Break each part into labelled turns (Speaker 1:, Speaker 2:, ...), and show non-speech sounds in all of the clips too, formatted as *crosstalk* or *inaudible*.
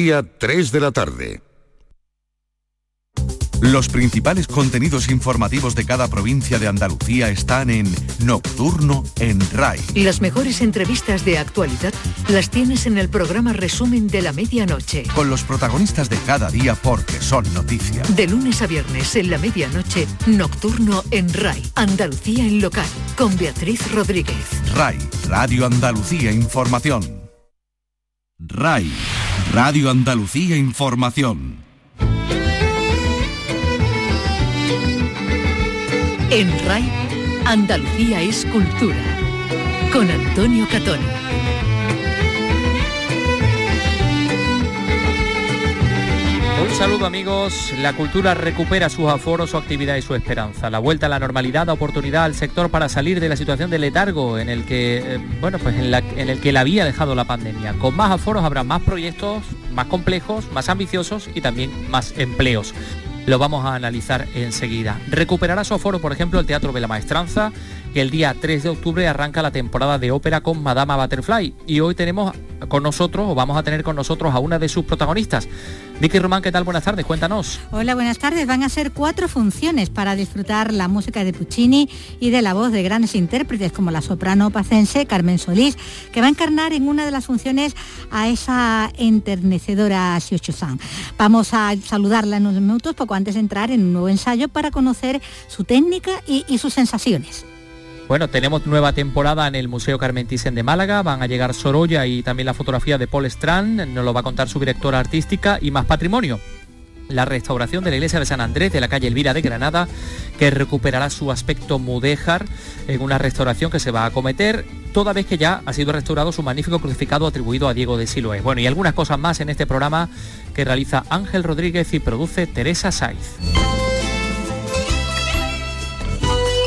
Speaker 1: Día 3 de la tarde.
Speaker 2: Los principales contenidos informativos de cada provincia de Andalucía están en Nocturno en RAI.
Speaker 3: Las mejores entrevistas de actualidad las tienes en el programa Resumen de la Medianoche.
Speaker 2: Con los protagonistas de cada día porque son noticias.
Speaker 3: De lunes a viernes en la medianoche, Nocturno en RAI. Andalucía en local. Con Beatriz Rodríguez.
Speaker 2: RAI, Radio Andalucía Información. RAI, Radio Andalucía Información.
Speaker 3: En RAI, Andalucía es cultura. Con Antonio Catón.
Speaker 4: Saludo amigos, la cultura recupera sus aforos, su actividad y su esperanza. La vuelta a la normalidad da oportunidad al sector para salir de la situación de letargo en el que, eh, bueno, pues en, la, en el que la había dejado la pandemia. Con más aforos habrá más proyectos, más complejos, más ambiciosos y también más empleos lo vamos a analizar enseguida. Recuperará su aforo, por ejemplo, el Teatro de la Maestranza, que el día 3 de octubre arranca la temporada de ópera con Madama Butterfly. Y hoy tenemos con nosotros, o vamos a tener con nosotros a una de sus protagonistas. Vicky Román, ¿qué tal? Buenas tardes, cuéntanos.
Speaker 5: Hola, buenas tardes. Van a ser cuatro funciones para disfrutar la música de Puccini y de la voz de grandes intérpretes como la soprano pacense Carmen Solís, que va a encarnar en una de las funciones a esa enternecedora Xiuchu Vamos a saludarla en unos minutos, poco antes de entrar en un nuevo ensayo para conocer su técnica y sus sensaciones.
Speaker 4: Bueno, tenemos nueva temporada en el Museo Carmen Thyssen de Málaga, van a llegar Sorolla y también la fotografía de Paul Strand, nos lo va a contar su directora artística y más patrimonio la restauración de la iglesia de San Andrés de la calle Elvira de Granada, que recuperará su aspecto mudéjar en una restauración que se va a acometer, toda vez que ya ha sido restaurado su magnífico crucificado atribuido a Diego de Siloé. Bueno, y algunas cosas más en este programa que realiza Ángel Rodríguez y produce Teresa Saiz.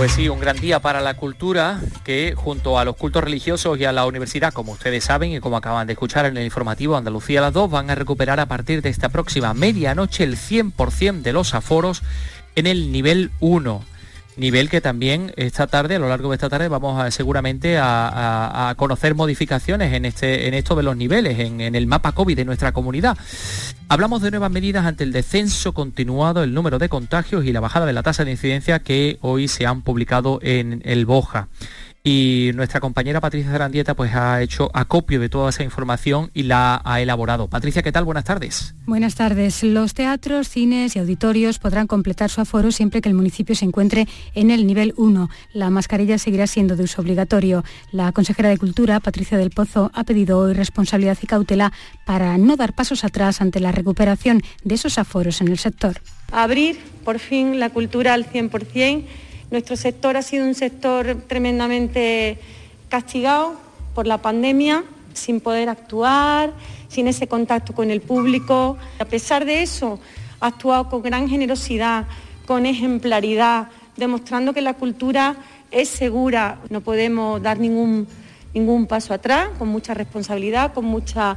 Speaker 4: Pues sí, un gran día para la cultura que junto a los cultos religiosos y a la universidad, como ustedes saben y como acaban de escuchar en el informativo Andalucía las dos, van a recuperar a partir de esta próxima medianoche el 100% de los aforos en el nivel 1 nivel que también esta tarde, a lo largo de esta tarde, vamos seguramente a, conocer modificaciones en, este, en esto de los niveles, en, el mapa COVID de nuestra comunidad. Hablamos de nuevas medidas ante el descenso continuado, el número de contagios y la bajada de la tasa de incidencia que hoy se han publicado en el Boja y nuestra compañera Patricia Zarandieta pues ha hecho acopio de toda esa información y la ha elaborado. Patricia, ¿qué tal? Buenas tardes.
Speaker 6: Buenas tardes. Los teatros, cines y auditorios podrán completar su aforo siempre que el municipio se encuentre en el nivel 1. La mascarilla seguirá siendo de uso obligatorio. La consejera de Cultura, Patricia del Pozo, ha pedido hoy responsabilidad y cautela para no dar pasos atrás ante la recuperación de esos aforos en el sector.
Speaker 7: Abrir por fin la cultura al 100% nuestro sector ha sido un sector tremendamente castigado por la pandemia, sin poder actuar, sin ese contacto con el público. A pesar de eso, ha actuado con gran generosidad, con ejemplaridad, demostrando que la cultura es segura. No podemos dar ningún, ningún paso atrás, con mucha responsabilidad, con mucha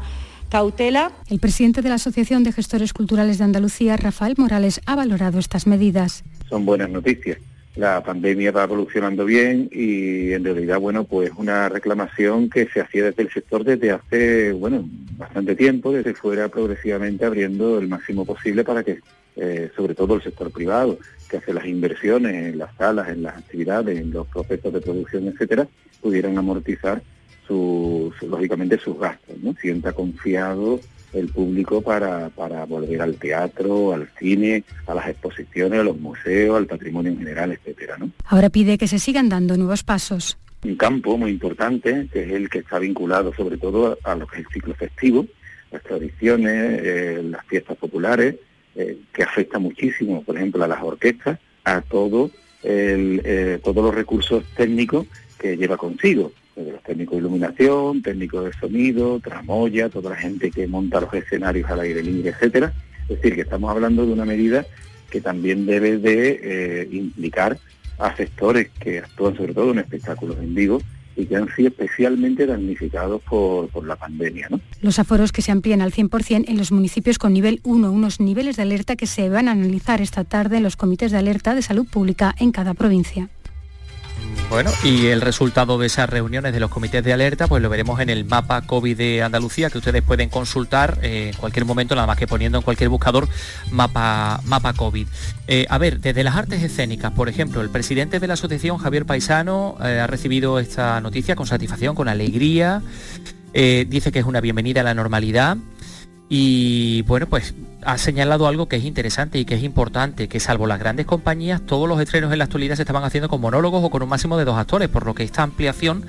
Speaker 7: cautela.
Speaker 6: El presidente de la Asociación de Gestores Culturales de Andalucía, Rafael Morales, ha valorado estas medidas.
Speaker 8: Son buenas noticias la pandemia va evolucionando bien y en realidad, bueno, pues una reclamación que se hacía desde el sector desde hace, bueno, bastante tiempo, desde fuera progresivamente abriendo el máximo posible para que, eh, sobre todo el sector privado, que hace las inversiones en las salas, en las actividades, en los procesos de producción, etcétera, pudieran amortizar sus, lógicamente sus gastos, ¿no? Sienta confiado el público para, para volver al teatro, al cine, a las exposiciones, a los museos, al patrimonio en general, etcétera, ¿no?
Speaker 6: Ahora pide que se sigan dando nuevos pasos.
Speaker 8: Un campo muy importante, que es el que está vinculado sobre todo a, lo que es el ciclo festivo, las tradiciones, eh, las fiestas populares, eh, que afecta muchísimo, por ejemplo, a las orquestas, a todo el, eh, todos los recursos técnicos que lleva consigo los técnicos de iluminación, técnicos de sonido, tramoya, toda la gente que monta los escenarios al aire libre, etcétera. Es decir, que estamos hablando de una medida que también debe de eh, implicar a sectores que actúan sobre todo en espectáculos en vivo y que han sido especialmente damnificados por, la pandemia.
Speaker 6: Los aforos que se amplían al 100% en los municipios con nivel 1, unos niveles de alerta que se van a analizar esta tarde en los comités de alerta de salud pública en cada provincia.
Speaker 4: Bueno, y el resultado de esas reuniones de los comités de alerta, pues lo veremos en el mapa COVID de Andalucía, que ustedes pueden consultar eh, en cualquier momento, nada más que poniendo en cualquier buscador mapa, mapa COVID. Eh, a ver, desde las artes escénicas, por ejemplo, el presidente de la asociación, Javier Paisano, eh, ha recibido esta noticia con satisfacción, con alegría. dice que es una bienvenida a la normalidad. Y bueno, pues ha señalado algo que es interesante y que es importante, que salvo las grandes compañías, todos los estrenos en la actualidad se estaban haciendo con monólogos o con un máximo de dos actores, por lo que esta ampliación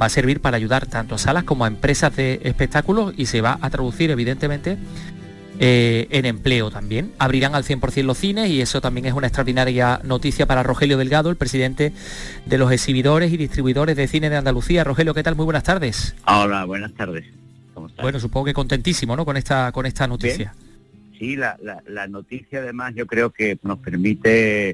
Speaker 4: va a servir para ayudar tanto a salas como a empresas de espectáculos y se va a traducir evidentemente eh, en empleo también. Abrirán al 100% los cines y eso también es una extraordinaria noticia para Rogelio Delgado, el presidente de los exhibidores y distribuidores de cine de Andalucía. Rogelio, ¿qué tal? Muy buenas tardes.
Speaker 9: Hola, buenas tardes.
Speaker 4: Bueno, supongo que contentísimo, ¿no? Con esta, con esta noticia.
Speaker 9: Sí, la, noticia además yo creo que nos permite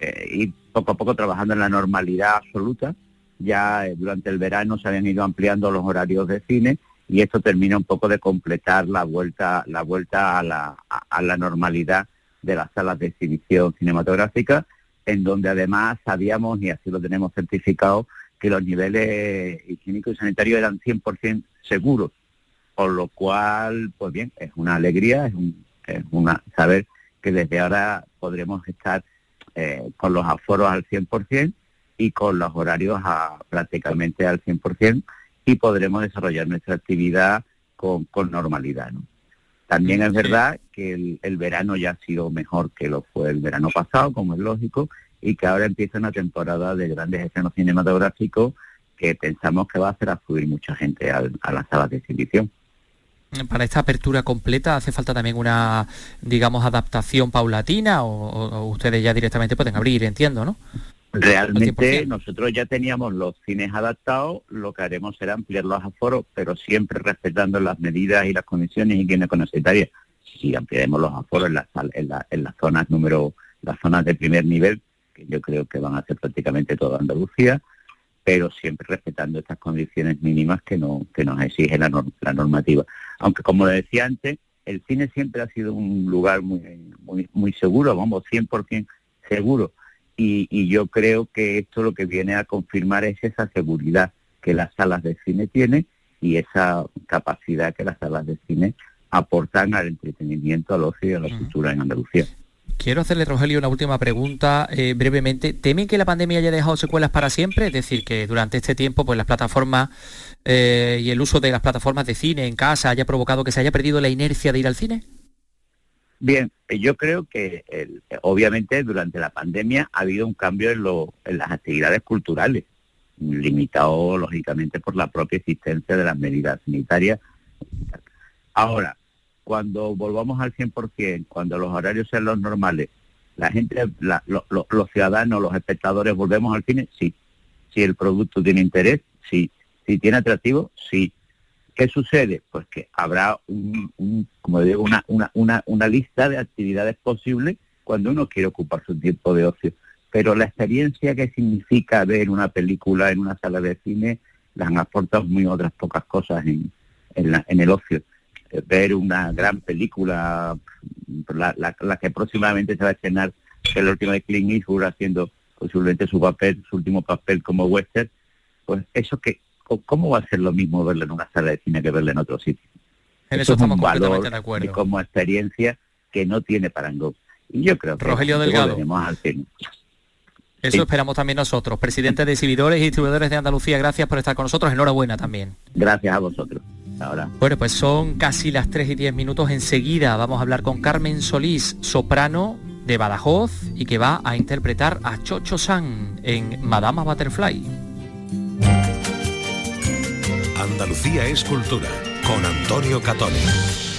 Speaker 9: eh, ir poco a poco trabajando en la normalidad absoluta. Ya eh, durante el verano se habían ido ampliando los horarios de cine y esto termina un poco de completar la vuelta, la vuelta a la, a la normalidad de las salas de exhibición cinematográfica, en donde además sabíamos, y así lo tenemos certificado, que los niveles higiénicos y sanitarios eran 100% seguros por lo cual, pues bien, es una alegría, es, una saber que desde ahora podremos estar eh, con los aforos al 100% y con los horarios a, prácticamente al 100% y podremos desarrollar nuestra actividad con, normalidad. También es verdad que el, el, verano ya ha sido mejor que lo fue el verano pasado, como es lógico, y que ahora empieza una temporada de grandes escenas cinematográficos que pensamos que va a hacer afluir mucha gente a, a las salas de exhibición
Speaker 4: para esta apertura completa hace falta también una, digamos, adaptación paulatina o, ustedes ya directamente pueden abrir, entiendo, ¿no?
Speaker 9: Realmente nosotros ya teníamos los cines adaptados, lo que haremos será ampliar los aforos, pero siempre respetando las medidas y las condiciones higiénico sanitarias. Si ampliaremos los aforos en las, en, en las zonas número, las zonas de primer nivel, que yo creo que van a ser prácticamente toda Andalucía, pero siempre respetando estas condiciones mínimas que, no, que nos exige la, normativa. Aunque como le decía antes, el cine siempre ha sido un lugar muy, muy, muy seguro, vamos, 100% seguro. Y, y yo creo que esto lo que viene a confirmar es esa seguridad que las salas de cine tienen y esa capacidad que las salas de cine aportan al entretenimiento, al ocio y a la cultura en Andalucía.
Speaker 4: Quiero hacerle, Rogelio, una última pregunta eh, brevemente. ¿Temen que la pandemia haya dejado secuelas para siempre? Es decir, que durante este tiempo pues las plataformas eh, y el uso de las plataformas de cine en casa haya provocado que se haya perdido la inercia de ir al cine?
Speaker 9: Bien, yo creo que obviamente durante la pandemia ha habido un cambio en las actividades culturales, limitado lógicamente por la propia existencia de las medidas sanitarias. Ahora, cuando volvamos al 100%, cuando los horarios sean los normales, la gente, los ciudadanos, los espectadores, volvemos al cine, sí. Si el producto tiene interés, sí. Si tiene atractivo, sí. ¿Qué sucede? Pues que habrá un, como digo, una, lista de actividades posibles cuando uno quiere ocupar su tiempo de ocio. Pero la experiencia que significa ver una película en una sala de cine, las han aportado muy otras pocas cosas en el ocio ver una gran película, la, que próximamente se va a estrenar, que es la última de Clint Eastwood haciendo posiblemente su papel, su último papel como western, pues eso que, ¿cómo va a ser lo mismo verlo en una sala de cine que verlo en otro sitio?
Speaker 4: En eso, estamos completamente de acuerdo. Y
Speaker 9: como experiencia que no tiene parangón. Y yo creo que
Speaker 4: Rogelio Delgado. Al cine. Eso esperamos también nosotros. Presidente de exhibidores y distribuidores de Andalucía, gracias por estar con nosotros. Enhorabuena también.
Speaker 9: Gracias a vosotros.
Speaker 4: Bueno, pues son casi las 3 y 10 minutos. Enseguida vamos a hablar con Carmen Solís, soprano de Badajoz y que va a interpretar a Chocho San en Madama Butterfly.
Speaker 1: Andalucía es cultura con Antonio Catoni.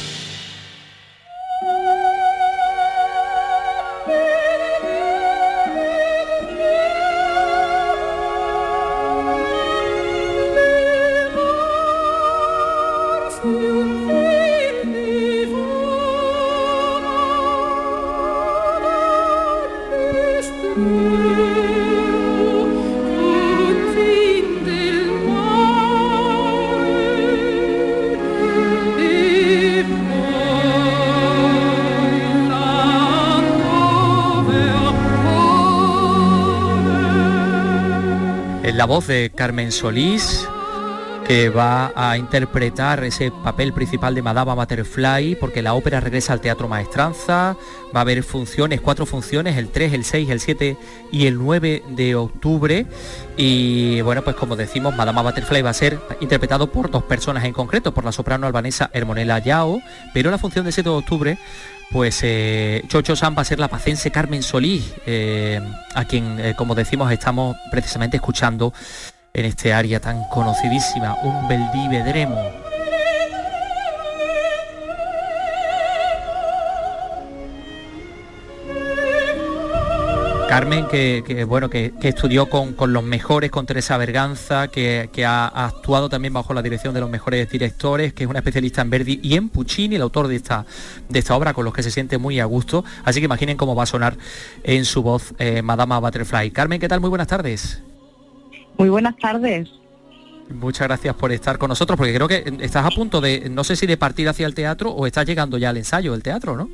Speaker 4: La voz de Carmen Solís, que va a interpretar ese papel principal de Madame Butterfly, porque la ópera regresa al Teatro Maestranza, va a haber funciones, cuatro funciones, el 3, el 6, el 7 y el 9 de octubre. Y bueno, pues como decimos, Madame Butterfly va a ser interpretado por dos personas en concreto, por la soprano albanesa Hermonela Yao, pero la función del 7 de octubre pues eh, Chocho San va a ser la pacense Carmen Solís, eh, a quien, eh, como decimos, estamos precisamente escuchando en este área tan conocidísima, un Beldivedremo. Carmen, que, bueno, que, estudió con, los mejores, con Teresa Berganza, que, ha, actuado también bajo la dirección de los mejores directores, que es una especialista en Verdi y en Puccini, el autor de esta, de esta obra, con los que se siente muy a gusto. Así que imaginen cómo va a sonar en su voz eh, Madama Butterfly. Carmen, ¿qué tal? Muy buenas tardes.
Speaker 10: Muy buenas tardes.
Speaker 4: Muchas gracias por estar con nosotros, porque creo que estás a punto de, no sé si de partir hacia el teatro o estás llegando ya al ensayo del teatro, ¿no?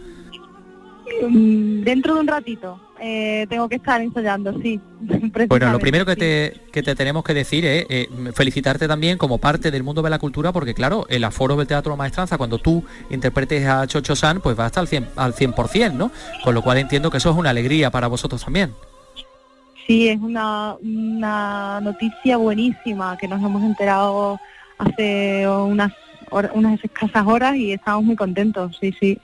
Speaker 10: Mm, dentro de un ratito. Eh, tengo que estar ensayando, sí. *laughs*
Speaker 4: Bueno, lo primero que, te, que te tenemos que decir es eh, felicitarte también como parte del mundo de la cultura, porque claro, el aforo del Teatro Maestranza, cuando tú interpretes a Chocho San, pues va hasta al 100%, al 100%, ¿no? Con lo cual entiendo que eso es una alegría para vosotros también.
Speaker 10: Sí, es una, una noticia buenísima que nos hemos enterado hace unas, unas escasas horas y estamos muy contentos, sí, sí.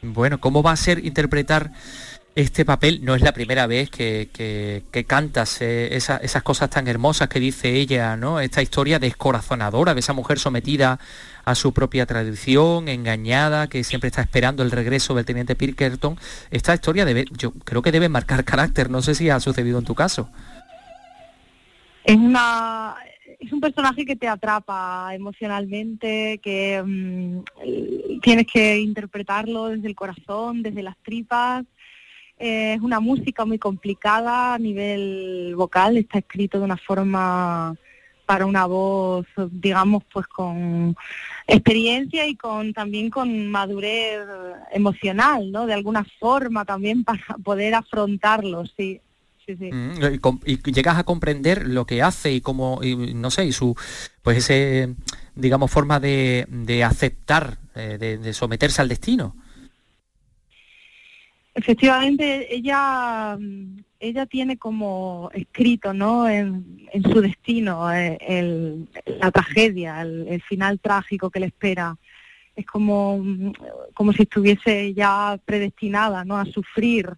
Speaker 4: Bueno, ¿cómo va a ser interpretar este papel? No es la primera vez que, que, cantas eh, esas cosas tan hermosas que dice ella, ¿no? Esta historia descorazonadora de esa mujer sometida a su propia tradición, engañada, que siempre está esperando el regreso del teniente Pirkerton. Esta historia yo creo que debe marcar *laughs* carácter, no sé si ha sucedido en tu caso.
Speaker 10: Es una es un personaje que te atrapa emocionalmente, que mm, tienes que interpretarlo desde el corazón, desde las tripas. Es una música muy complicada a nivel vocal, está escrito de una forma para una voz, digamos, pues con experiencia y con también con madurez emocional, ¿no? De alguna forma también *laughs* para poder afrontarlo, sí.
Speaker 4: Mm, y, llegas a comprender lo que hace y cómo, no sé, y su, pues ese, digamos, forma de, aceptar, eh, de, someterse al destino.
Speaker 10: Efectivamente, ella, ella tiene como escrito, ¿no? En, su destino eh, la tragedia, el, final trágico que le espera. Es como, como si estuviese ya predestinada, ¿no? A sufrir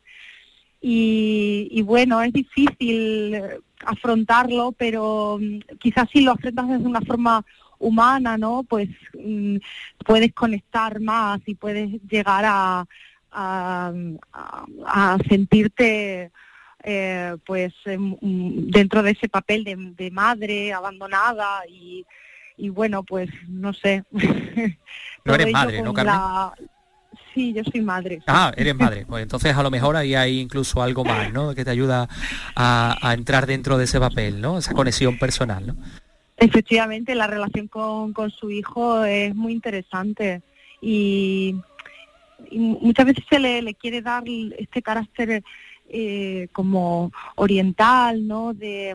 Speaker 10: y, bueno, es difícil eh, afrontarlo, pero mm, quizás si lo afrontas de una forma humana, ¿no? Pues mm, puedes conectar más y puedes llegar a, a, sentirte eh, pues mm, dentro de ese papel de, madre abandonada y, y, bueno, pues no sé. *laughs*
Speaker 4: no eres madre, ¿no, Carmen?
Speaker 10: Sí, yo soy madre.
Speaker 4: Ah, eres *laughs* madre. Pues entonces a lo mejor ahí hay incluso algo más, ¿no? Que te ayuda a, entrar dentro de ese papel, ¿no? Esa conexión personal, ¿no?
Speaker 10: Efectivamente, la relación con, su hijo es muy interesante y, muchas veces se le, quiere dar este carácter eh, como oriental, ¿no? De,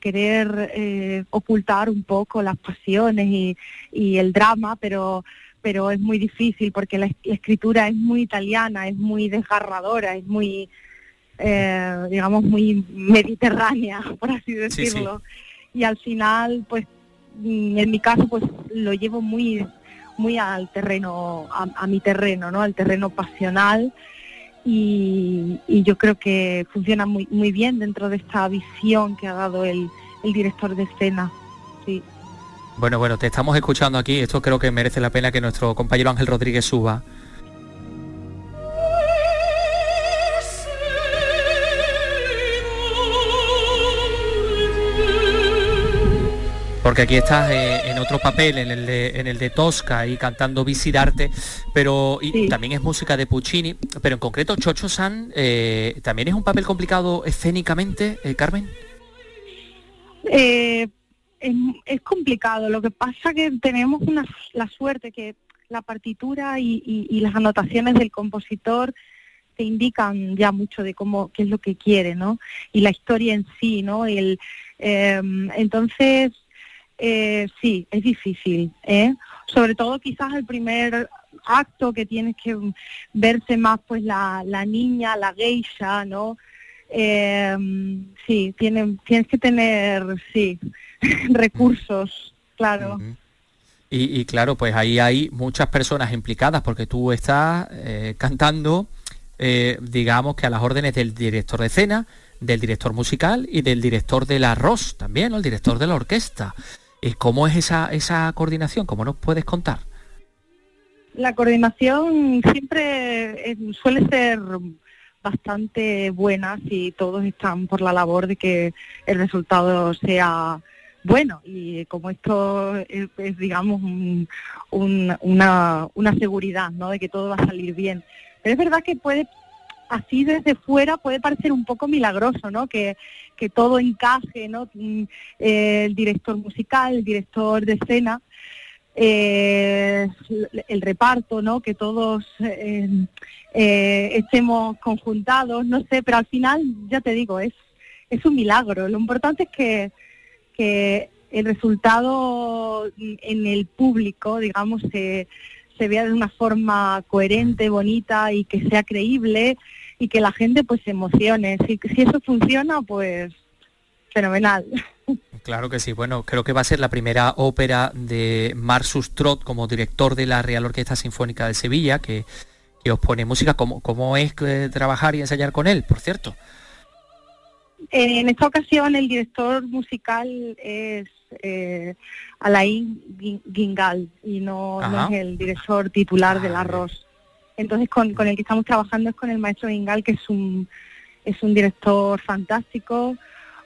Speaker 10: querer eh, ocultar un poco las pasiones y, y el drama, pero pero es muy difícil porque la, escritura es muy italiana, es muy desgarradora, es muy, eh, digamos, muy mediterránea, *laughs* por así decirlo. Y al final, pues, en mi caso, pues lo llevo muy, muy al terreno, a, mi terreno, ¿no? Al terreno pasional. Y, yo creo que funciona muy, muy bien dentro de esta visión que ha dado el, el director de escena. Sí.
Speaker 4: Bueno, bueno, te estamos escuchando aquí. Esto creo que merece la pena que nuestro compañero Ángel Rodríguez suba. Porque aquí estás eh, en otro papel, en el, de, en el de Tosca y cantando Visidarte, pero y también es música de Puccini, pero en concreto Chocho San eh, también es un papel complicado escénicamente, eh, Carmen.
Speaker 10: Eh, es, complicado. Lo que pasa que tenemos una, la suerte que la partitura y, las anotaciones del compositor te indican ya mucho de cómo, qué es lo que quiere, ¿no? Y la historia en sí, ¿no? El, em, entonces, eh, sí, es difícil, ¿eh? Sobre todo quizás el primer acto que tienes que verse más pues la, la niña, la geisha, ¿no? Em, sí, tienes que tener, sí, *laughs* recursos, claro.
Speaker 4: y, claro, pues ahí hay muchas personas implicadas porque tú estás eh, cantando, eh, digamos que a las órdenes del director de escena, del director musical y del director del arroz también, el director de la orquesta. ¿Y ¿Cómo es esa, esa coordinación? ¿Cómo nos puedes contar?
Speaker 10: La coordinación siempre eh, suele ser bastante buena si todos están por la labor de que el resultado sea bueno y como esto es, digamos una, una seguridad ¿no? de que todo va a salir bien pero es verdad que puede así desde fuera puede parecer un poco milagroso no que, que todo encaje no mm, el director musical el director de escena eh, el reparto, ¿no? Que todos eh, eh, estemos conjuntados, no sé, pero al final, ya te digo, es, es un milagro. Lo importante es que, que el resultado en el público, digamos, se, se vea de una forma coherente, bonita y que sea creíble y que la gente pues se emocione. Si, si eso funciona, pues fenomenal.
Speaker 4: Claro que sí. Bueno, creo que va a ser la primera ópera de Marsus Trot como director de la Real Orquesta Sinfónica de Sevilla, que, os pone música. ¿Cómo, cómo es eh, trabajar y ensayar con él, por cierto?
Speaker 10: En esta ocasión el director musical es eh, Alain Gingal y no, es el director titular del arroz. Entonces con, con, el que estamos trabajando es con el maestro Gingal, que es un, es un director fantástico,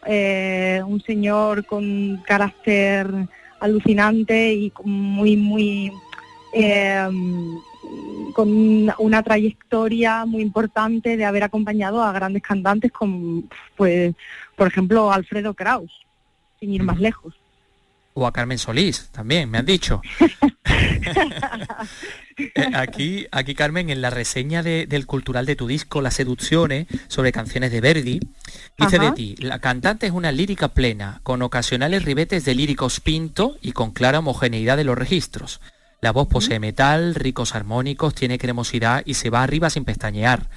Speaker 10: eh, un señor con carácter alucinante y muy, muy, eh, con una trayectoria muy importante de haber acompañado a grandes cantantes como, pues, por ejemplo, Alfredo Kraus, sin ir más lejos
Speaker 4: o a Carmen Solís, también, me han dicho. *laughs* Eh, aquí, aquí, Carmen, en la reseña del cultural de tu disco, Las Seducciones, sobre canciones de Verdi, dice de ti, la cantante es una lírica plena, con ocasionales ribetes de líricos pinto y con clara homogeneidad de los registros. La voz posee metal, ricos armónicos, tiene cremosidad y se va arriba sin pestañear.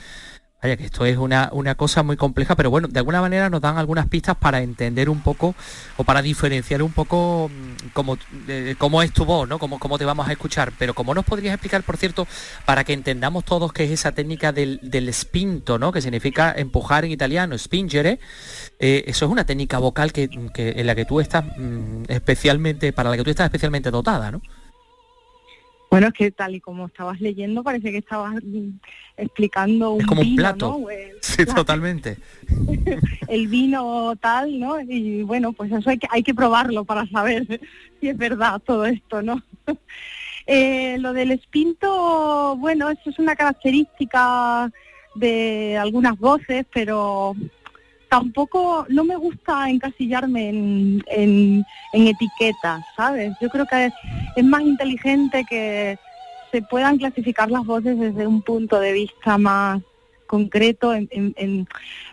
Speaker 4: Vaya que esto es una, una, cosa muy compleja, pero bueno, de alguna manera nos dan algunas pistas para entender un poco o para diferenciar un poco mm, cómo, cómo es tu voz, ¿no? Cómo, cómo te vamos a escuchar. Pero como nos podrías explicar, por cierto, para que entendamos todos qué es esa técnica del, del spinto, ¿no? Que significa empujar en italiano, spingere. Eh, eso es una técnica vocal que, en la que tú estás mm, especialmente, para la que tú estás especialmente dotada, ¿no?
Speaker 10: Bueno, es que tal y como estabas leyendo, parece que estabas mm, explicando un
Speaker 4: es como un plato. *laughs* sí, totalmente. *laughs*
Speaker 10: el vino tal, ¿no? Y bueno, pues eso hay que, hay que probarlo para saber *laughs* si es verdad todo esto, ¿no? Eh, lo del espinto, bueno, eso es una característica de algunas voces, pero tampoco, no me gusta encasillarme en, en, etiquetas, ¿sabes? Yo creo que es, más inteligente que se puedan clasificar las voces desde un punto de vista más concreto en,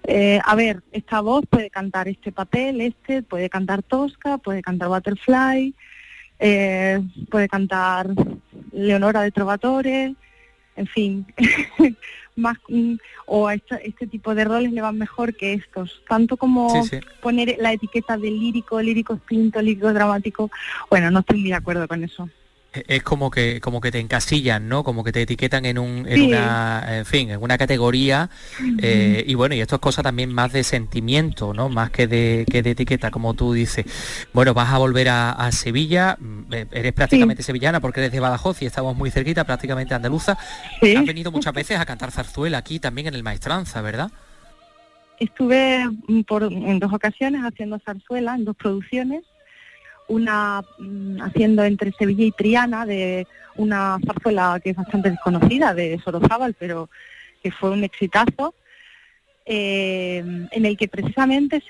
Speaker 10: eh, a ver, esta voz puede cantar este papel, este, puede cantar Tosca, puede cantar Butterfly, eh, puede cantar Leonora de Trovatore, en fin, *laughs* más o a este, tipo de roles le van mejor que estos. Tanto como poner la etiqueta de lírico, lírico espinto, lírico dramático, bueno, no estoy muy de acuerdo con eso
Speaker 4: es como que como que te encasillan, ¿no? Como que te etiquetan en un en una en fin, en una categoría eh, y bueno, y esto es cosa también más de sentimiento, ¿no? Más que de que de etiqueta, como tú dices. Bueno, vas a volver a, Sevilla, mm, eh, eres prácticamente sevillana porque eres de Badajoz y estamos muy cerquita, prácticamente andaluza. Has venido muchas veces a cantar zarzuela aquí también en el Maestranza, ¿verdad?
Speaker 10: Estuve mm, por, en dos ocasiones haciendo zarzuela en dos producciones una mm, haciendo entre Sevilla y Triana de una zarzuela que es bastante desconocida de Sorozábal, pero que fue un exitazo. eh, en el que precisamente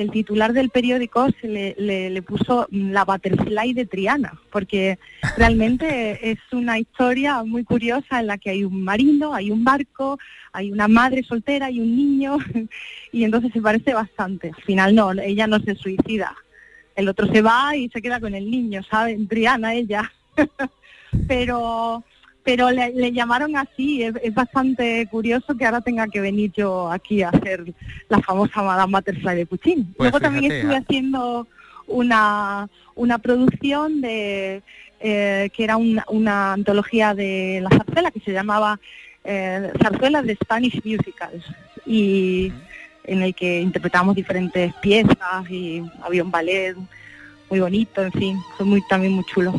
Speaker 10: el titular del periódico se le, puso la butterfly de Triana, porque realmente *laughs* es una historia muy curiosa en la que hay un marino, hay un barco, hay una madre soltera y un niño, *laughs* y entonces se parece bastante. Al final no, ella no se suicida, el otro se va y se queda con el niño, ¿saben? Triana ella. *laughs* Pero pero le, llamaron así. Es, bastante curioso que ahora tenga que venir yo aquí a hacer la famosa Madame Butterfly de Puccini. Pues Luego también estuve ah. haciendo una, una producción de eh, que era una antología de la zarzuela que se llamaba eh, Zarzuelas de Spanish Musicals y en el que interpretamos diferentes piezas y había un ballet muy bonito, en fin, fue muy también muy chulo.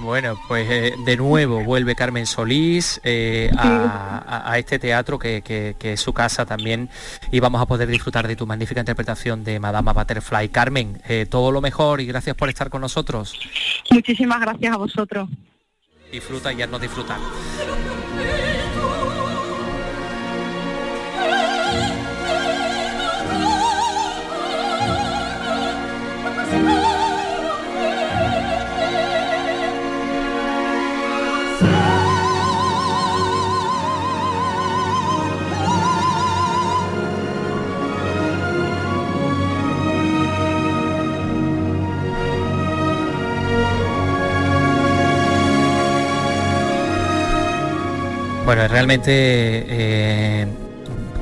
Speaker 4: Bueno, pues eh, de nuevo vuelve Carmen Solís eh, a, este teatro que, es su casa también y vamos a poder disfrutar de tu magnífica interpretación de Madama Butterfly. Carmen, eh, todo lo mejor y gracias por estar con nosotros.
Speaker 10: Muchísimas gracias a vosotros.
Speaker 4: Disfruta y ya no disfrutar. Bueno, realmente, eh,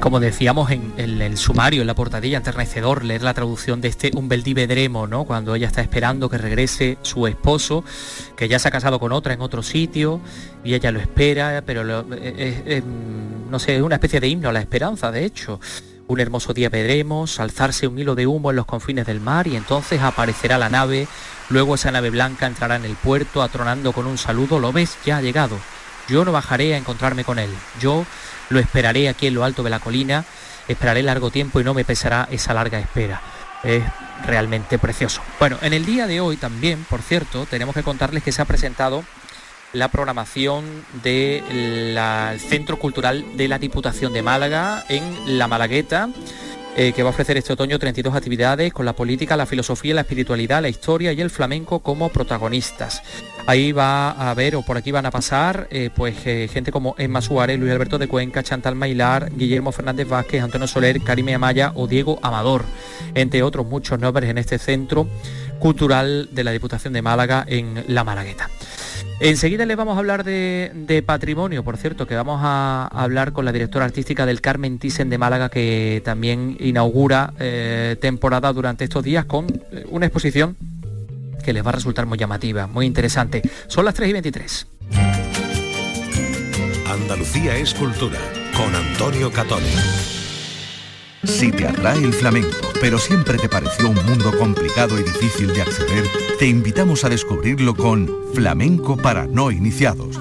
Speaker 4: como decíamos en, el sumario, en la portadilla, enternecedor leer la traducción de este Un Vedremo, ¿no? Cuando ella está esperando que regrese su esposo, que ya se ha casado con otra en otro sitio, y ella lo espera, pero no sé, es una especie de himno a la esperanza, de hecho. Un hermoso día veremos, alzarse un hilo de humo en los confines del mar y entonces aparecerá la nave, luego esa nave blanca entrará en el puerto atronando con un saludo, lo ves, ya ha llegado yo no bajaré a encontrarme con él. Yo lo esperaré aquí en lo alto de la colina, esperaré largo tiempo y no me pesará esa larga espera. Es realmente precioso. Bueno, en el día de hoy también, por cierto, tenemos que contarles que se ha presentado la programación del Centro Cultural de la Diputación de Málaga en La Malagueta eh, que va a ofrecer este otoño 32 actividades con la política, la filosofía, la espiritualidad, la historia y el flamenco como protagonistas. Ahí va a haber, o por aquí van a pasar, eh, pues eh, gente como Emma Suárez, Luis Alberto de Cuenca, Chantal Mailar, Guillermo Fernández Vázquez, Antonio Soler, Karime Amaya o Diego Amador, entre otros muchos nombres en este centro cultural de la Diputación de Málaga en La Malagueta. Enseguida les vamos a hablar de, patrimonio, por cierto, que vamos a, hablar con la directora artística del Carmen Thyssen de Málaga, que también inaugura eh, temporada durante estos días con una exposición que les va a resultar muy llamativa, muy interesante. Son las 3 y 23.
Speaker 1: Andalucía es cultura, con Antonio Catoni.
Speaker 2: Si te atrae el flamenco, pero siempre te pareció un mundo complicado y difícil de acceder, te invitamos a descubrirlo con Flamenco para no iniciados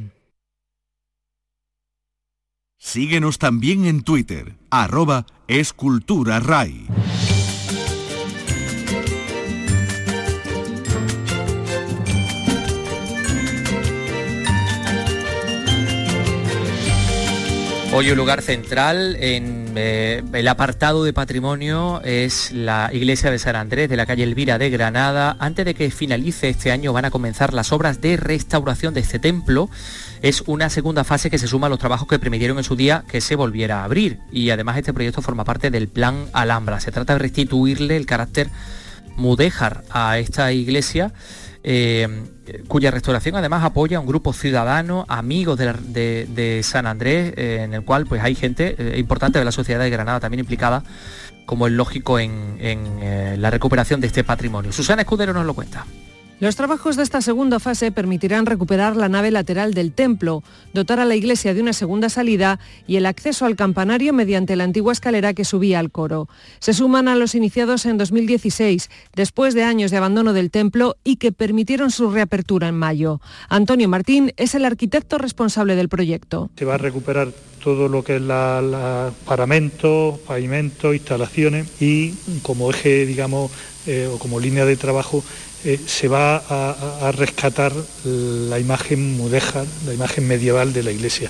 Speaker 2: Síguenos también en Twitter, arroba esculturaray.
Speaker 4: Hoy un lugar central en eh, el apartado de patrimonio es la iglesia de San Andrés de la calle Elvira de Granada. Antes de que finalice este año van a comenzar las obras de restauración de este templo es una segunda fase que se suma a los trabajos que permitieron en su día que se volviera a abrir. Y además este proyecto forma parte del Plan Alhambra. Se trata de restituirle el carácter mudéjar a esta iglesia. Eh, cuya restauración además apoya a un grupo ciudadano, amigos de, San Andrés, eh, en el cual pues hay gente eh, importante de la sociedad de Granada también implicada, como es lógico en, en la recuperación de este patrimonio. Susana Escudero nos lo cuenta.
Speaker 11: Los trabajos de esta segunda fase permitirán recuperar la nave lateral del templo, dotar a la iglesia de una segunda salida y el acceso al campanario mediante la antigua escalera que subía al coro. Se suman a los iniciados en 2016, después de años de abandono del templo y que permitieron su reapertura en mayo. Antonio Martín es el arquitecto responsable del proyecto.
Speaker 12: Se va a recuperar todo lo que es la, paramento, pavimento, instalaciones y como eje, digamos, eh, o como línea de trabajo eh, se va a, rescatar la imagen mudéjar, la imagen medieval de la iglesia.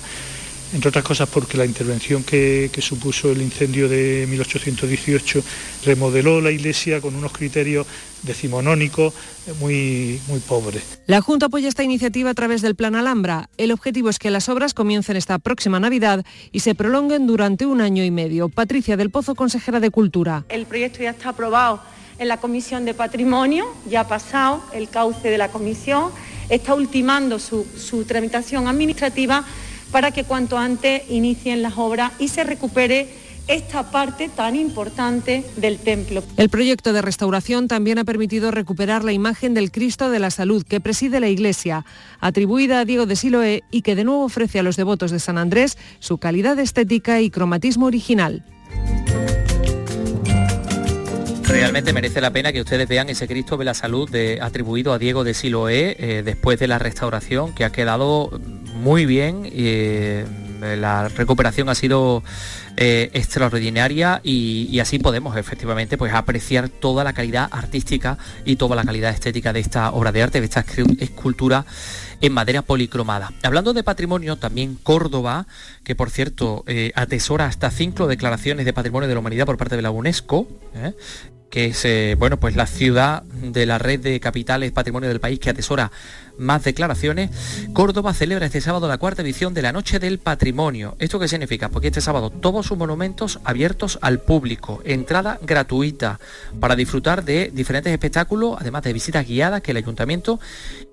Speaker 12: Entre otras cosas porque la intervención que, supuso el incendio de 1818 remodeló la iglesia con unos criterios decimonónicos muy, muy pobres.
Speaker 11: La Junta apoya esta iniciativa a través del Plan Alhambra. El objetivo es que las obras comiencen esta próxima Navidad y se prolonguen durante un año y medio. Patricia del Pozo, consejera de Cultura.
Speaker 7: El proyecto ya está aprobado en la Comisión de Patrimonio, ya ha pasado el cauce de la comisión, está ultimando su, tramitación administrativa para que cuanto antes inicien las obras y se recupere esta parte tan importante del templo.
Speaker 11: El proyecto de restauración también ha permitido recuperar la imagen del Cristo de la Salud que preside la Iglesia, atribuida a Diego de Siloé y que de nuevo ofrece a los devotos de San Andrés su calidad estética y cromatismo original.
Speaker 4: Realmente merece la pena que ustedes vean ese Cristo de la Salud atribuido a Diego de Siloé eh, después de la restauración, que ha quedado muy bien. Eh, la recuperación ha sido eh, extraordinaria y, así podemos efectivamente pues, apreciar toda la calidad artística y toda la calidad estética de esta obra de arte, de esta escultura en madera policromada. Hablando de patrimonio, también Córdoba, que por cierto atesora hasta cinco declaraciones de patrimonio de la humanidad por parte de la UNESCO, que es eh, bueno, pues la ciudad de la red de capitales patrimonio del país que atesora más declaraciones. Córdoba celebra este sábado la cuarta edición de la Noche del Patrimonio. ¿Esto qué significa? Porque este sábado todos sus monumentos abiertos al público, entrada gratuita para disfrutar de diferentes espectáculos, además de visitas guiadas que el ayuntamiento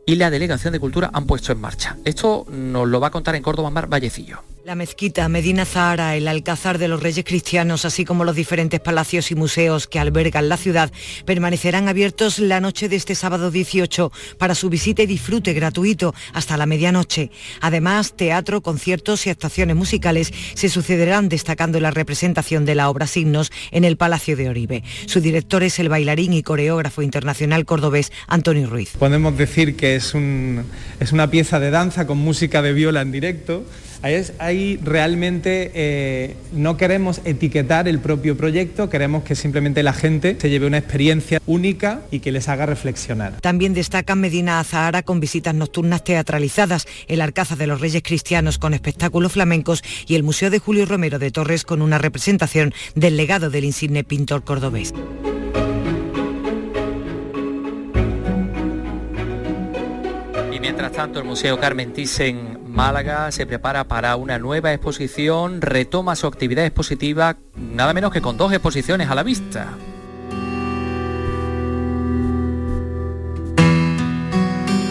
Speaker 4: y la Delegación de Cultura han puesto en marcha. Esto nos lo va a contar en Córdoba Mar Vallecillo.
Speaker 13: La mezquita, Medina Zahara, el Alcázar de los Reyes Cristianos, así como los diferentes palacios y museos que albergan la ciudad, permanecerán abiertos la noche de este sábado 18 para su visita y disfrute gratuito hasta la medianoche. Además, teatro, conciertos y actuaciones musicales se sucederán destacando la representación de la obra Signos en el Palacio de Oribe. Su director es el bailarín y coreógrafo internacional cordobés Antonio Ruiz.
Speaker 14: Podemos decir que es, un, es una pieza de danza con música de viola en directo Ahí, realmente eh, no queremos etiquetar el propio proyecto, queremos que simplemente la gente se lleve una experiencia única y que les haga reflexionar.
Speaker 13: También destacan Medina Azahara con visitas nocturnas teatralizadas, el Arcaza de los Reyes Cristianos con espectáculos flamencos y el Museo de Julio Romero de Torres con una representación del legado del insigne pintor cordobés.
Speaker 4: Y mientras tanto, el Museo Carmen Thyssen Málaga se prepara para una nueva exposición, retoma su actividad expositiva, nada menos que con dos exposiciones a la vista.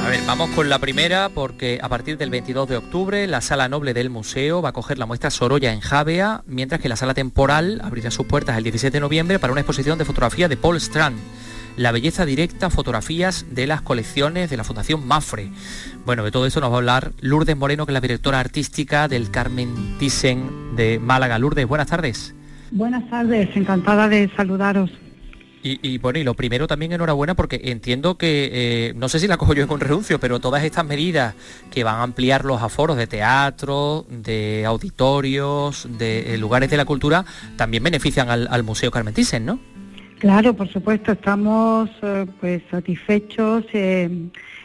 Speaker 4: A ver, vamos con la primera porque a partir del 22 de octubre la sala noble del museo va a coger la muestra Sorolla en Javea, mientras que la sala temporal abrirá sus puertas el 17 de noviembre para una exposición de fotografía de Paul Strand la belleza directa, fotografías de las colecciones de la Fundación Mafre. Bueno, de todo eso nos va a hablar Lourdes Moreno, que es la directora artística del Carmen Thyssen de Málaga. Lourdes, buenas tardes.
Speaker 15: Buenas tardes, encantada de saludaros.
Speaker 4: Y, bueno, y lo primero también enhorabuena porque entiendo que, eh, no sé si la cojo yo con renuncio, pero todas estas medidas que van a ampliar los aforos de teatro, de auditorios, de eh, lugares de la cultura, también benefician al, al Museo Carmen Thyssen, ¿no?
Speaker 15: Claro, por supuesto, estamos eh, pues satisfechos eh,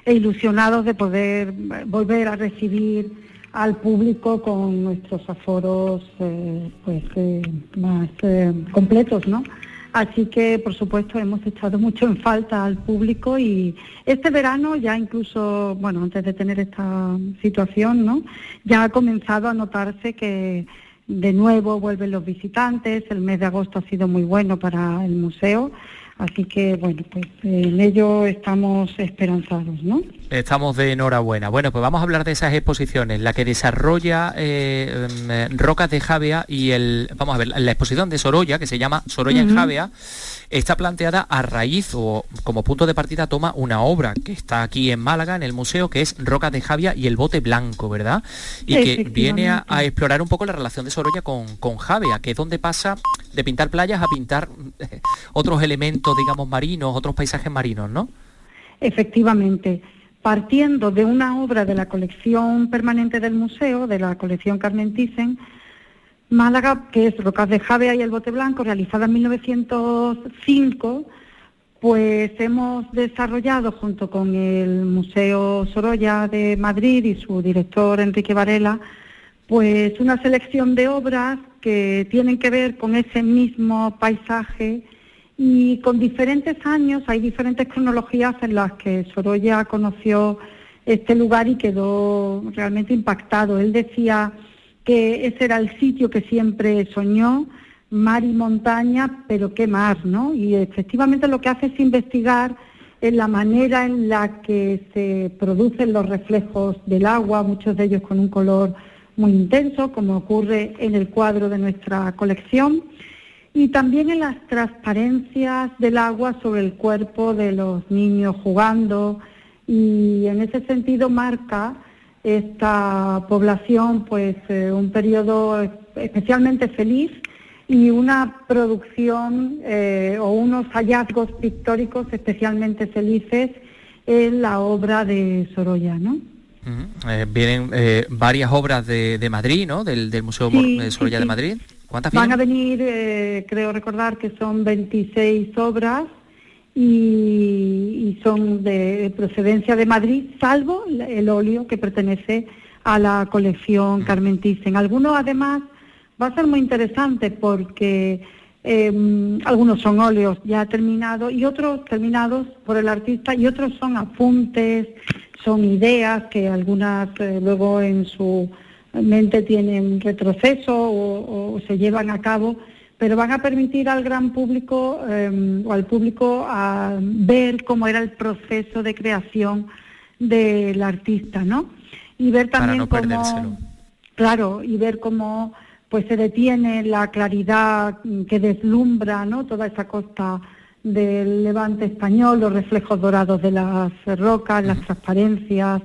Speaker 15: e ilusionados de poder volver a recibir al público con nuestros aforos eh, pues más completos, ¿no? Así que, por supuesto, hemos echado mucho en falta al público y este verano ya incluso, bueno, antes de tener esta situación, ¿no? Ya ha comenzado a notarse que de nuevo vuelven los visitantes, el mes de agosto ha sido muy bueno para el museo, así que bueno, pues en ello estamos esperanzados, ¿no?
Speaker 4: Estamos de enhorabuena. Bueno, pues vamos a hablar de esas exposiciones, la que desarrolla eh, em, Rocas de Javea y el, vamos a ver, la exposición de Sorolla, que se llama Sorolla en Javea, está planteada a raíz o como punto de partida toma una obra que está aquí en Málaga, en el museo, que es Rocas de Javia y el bote blanco, ¿verdad? Y que viene a, explorar un poco la relación de Sorolla con, con Javia, que es donde pasa de pintar playas a pintar *laughs* otros elementos, digamos, marinos, otros paisajes marinos, ¿no?
Speaker 15: Efectivamente partiendo de una obra de la colección permanente del museo, de la colección Carmen Thyssen, Málaga, que es Rocas de Javea y el Bote Blanco, realizada en 1905, pues hemos desarrollado junto con el Museo Sorolla de Madrid y su director Enrique Varela, pues una selección de obras que tienen que ver con ese mismo paisaje y con diferentes años hay diferentes cronologías en las que Sorolla conoció este lugar y quedó realmente impactado. Él decía que ese era el sitio que siempre soñó, mar y montaña, pero qué mar, ¿no? Y efectivamente lo que hace es investigar en la manera en la que se producen los reflejos del agua, muchos de ellos con un color muy intenso, como ocurre en el cuadro de nuestra colección, y también en las transparencias del agua sobre el cuerpo de los niños jugando, y en ese sentido marca esta población pues eh, un periodo especialmente feliz y una producción eh, o unos hallazgos pictóricos especialmente felices en la obra de Sorolla, ¿no?
Speaker 4: Eh, vienen varias obras de, Madrid, ¿no? Del, Museo de Sorolla de Madrid.
Speaker 15: ¿Cuántas Van a venir, creo recordar que son 26 obras y, son de procedencia de Madrid, salvo el óleo que pertenece a la colección Carmen Thyssen. Algunos además va a ser muy interesante porque em, algunos son óleos ya terminados y otros terminados por el artista y otros son apuntes, son ideas que algunas eh, luego en su mente tienen retroceso o se llevan a cabo pero van a permitir al gran público em, o al público a ver cómo era el proceso de creación del artista, ¿no? Y ver también cómo, claro, y ver cómo pues se detiene la claridad que deslumbra, ¿no? Toda esa costa del levante español, los reflejos dorados de las rocas, las transparencias,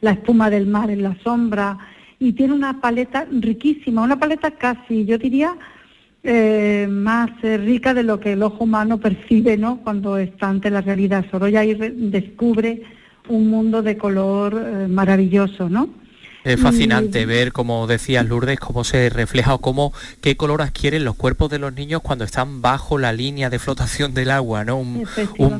Speaker 15: la espuma del mar en la sombra, y tiene una paleta riquísima, una paleta casi, yo diría, eh, más eh, rica de lo que el ojo humano percibe ¿no? cuando está ante la realidad. Sorolla ahí descubre un mundo de color eh, maravilloso, ¿no?
Speaker 4: Es fascinante ver, como decía Lourdes, cómo se refleja o cómo, qué color adquieren los cuerpos de los niños cuando están bajo la línea de flotación del agua, ¿no? Un,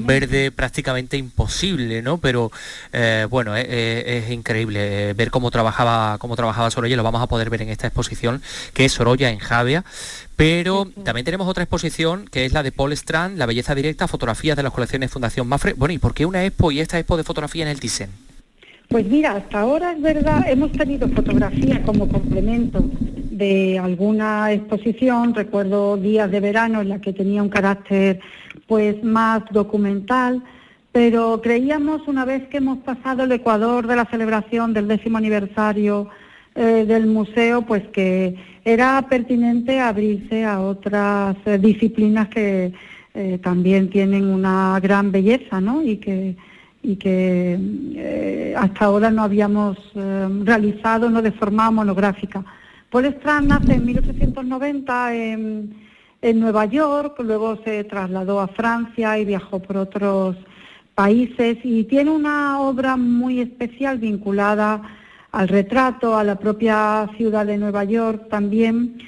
Speaker 4: verde prácticamente imposible, ¿no? Pero eh, bueno, eh, eh, es, increíble ver cómo trabajaba, cómo trabajaba Sorolla, lo vamos a poder ver en esta exposición, que es Sorolla en Javia. Pero también tenemos otra exposición que es la de Paul Strand, La belleza directa, fotografías de las colecciones Fundación Mafre. Bueno, ¿y por qué una expo y esta expo de fotografía en el Thyssen?
Speaker 15: Pues mira, hasta ahora es verdad, hemos tenido fotografías como complemento de alguna exposición, recuerdo días de verano en la que tenía un carácter pues más documental, pero creíamos una vez que hemos pasado el Ecuador de la celebración del décimo aniversario eh, del museo, pues que era pertinente abrirse a otras eh, disciplinas que eh, también tienen una gran belleza, ¿no? Y que y que eh, hasta ahora no habíamos eh, realizado no de forma monográfica. Paul Strand nace en 1890 en, en Nueva York, luego se trasladó a Francia y viajó por otros países y tiene una obra muy especial vinculada al retrato, a la propia ciudad de Nueva York también,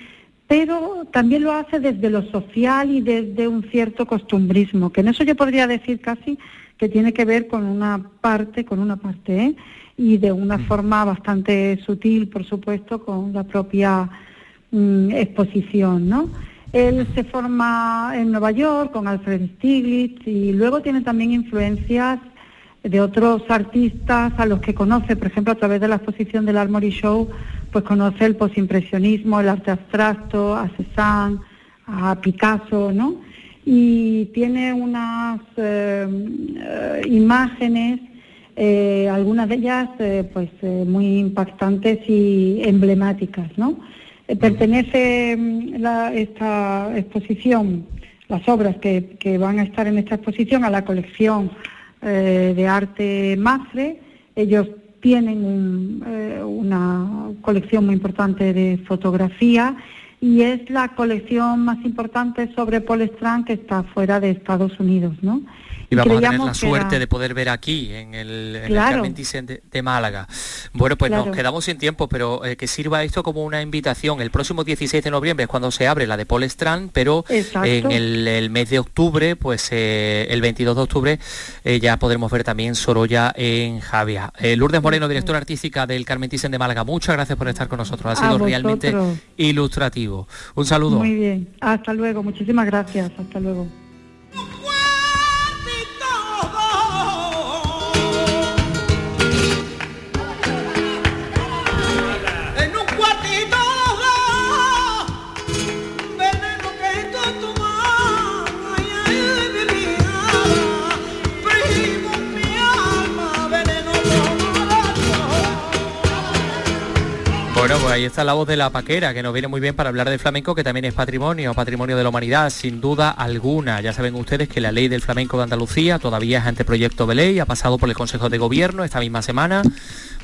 Speaker 15: pero también lo hace desde lo social y desde un cierto costumbrismo, que en eso yo podría decir casi que tiene que ver con una parte, con una parte, ¿eh? y de una mm. forma bastante sutil, por supuesto, con la propia mm, exposición, ¿no? Él se forma en Nueva York con Alfred Stiglitz y luego tiene también influencias de otros artistas a los que conoce, por ejemplo, a través de la exposición del Armory Show, pues conoce el posimpresionismo, el arte abstracto, a Cézanne, a Picasso, ¿no? y tiene unas eh, eh, imágenes eh, algunas de ellas pues muy impactantes y emblemáticas. ¿no? pertenece mm, esta exposición, las obras que, van a estar en esta exposición a la colección de arte Mafre. Ellos tienen una colección muy importante de fotografía y es la colección más importante sobre Paul Strand que está fuera de Estados Unidos, ¿no?
Speaker 4: Y vamos a tener la suerte de poder ver aquí en el, en de, Málaga. Bueno, pues nos quedamos sin tiempo, pero eh, que sirva esto como una invitación. El próximo 16 de noviembre es cuando se abre la de Paul Strand, pero en el, mes de octubre, pues eh, el 22 de octubre eh, ya podremos ver también Sorolla en Javia. Lourdes Moreno, directora artística del Carmen Thyssen de Málaga, muchas gracias por estar con nosotros. Ha sido realmente ilustrativo. Un saludo.
Speaker 15: Muy bien. Hasta luego. Muchísimas gracias. Hasta luego.
Speaker 4: Ahí está la voz de la paquera, que nos viene muy bien para hablar del flamenco, que también es patrimonio, patrimonio de la humanidad, sin duda alguna. Ya saben ustedes que la ley del flamenco de Andalucía todavía es anteproyecto de ley, ha pasado por el Consejo de Gobierno esta misma semana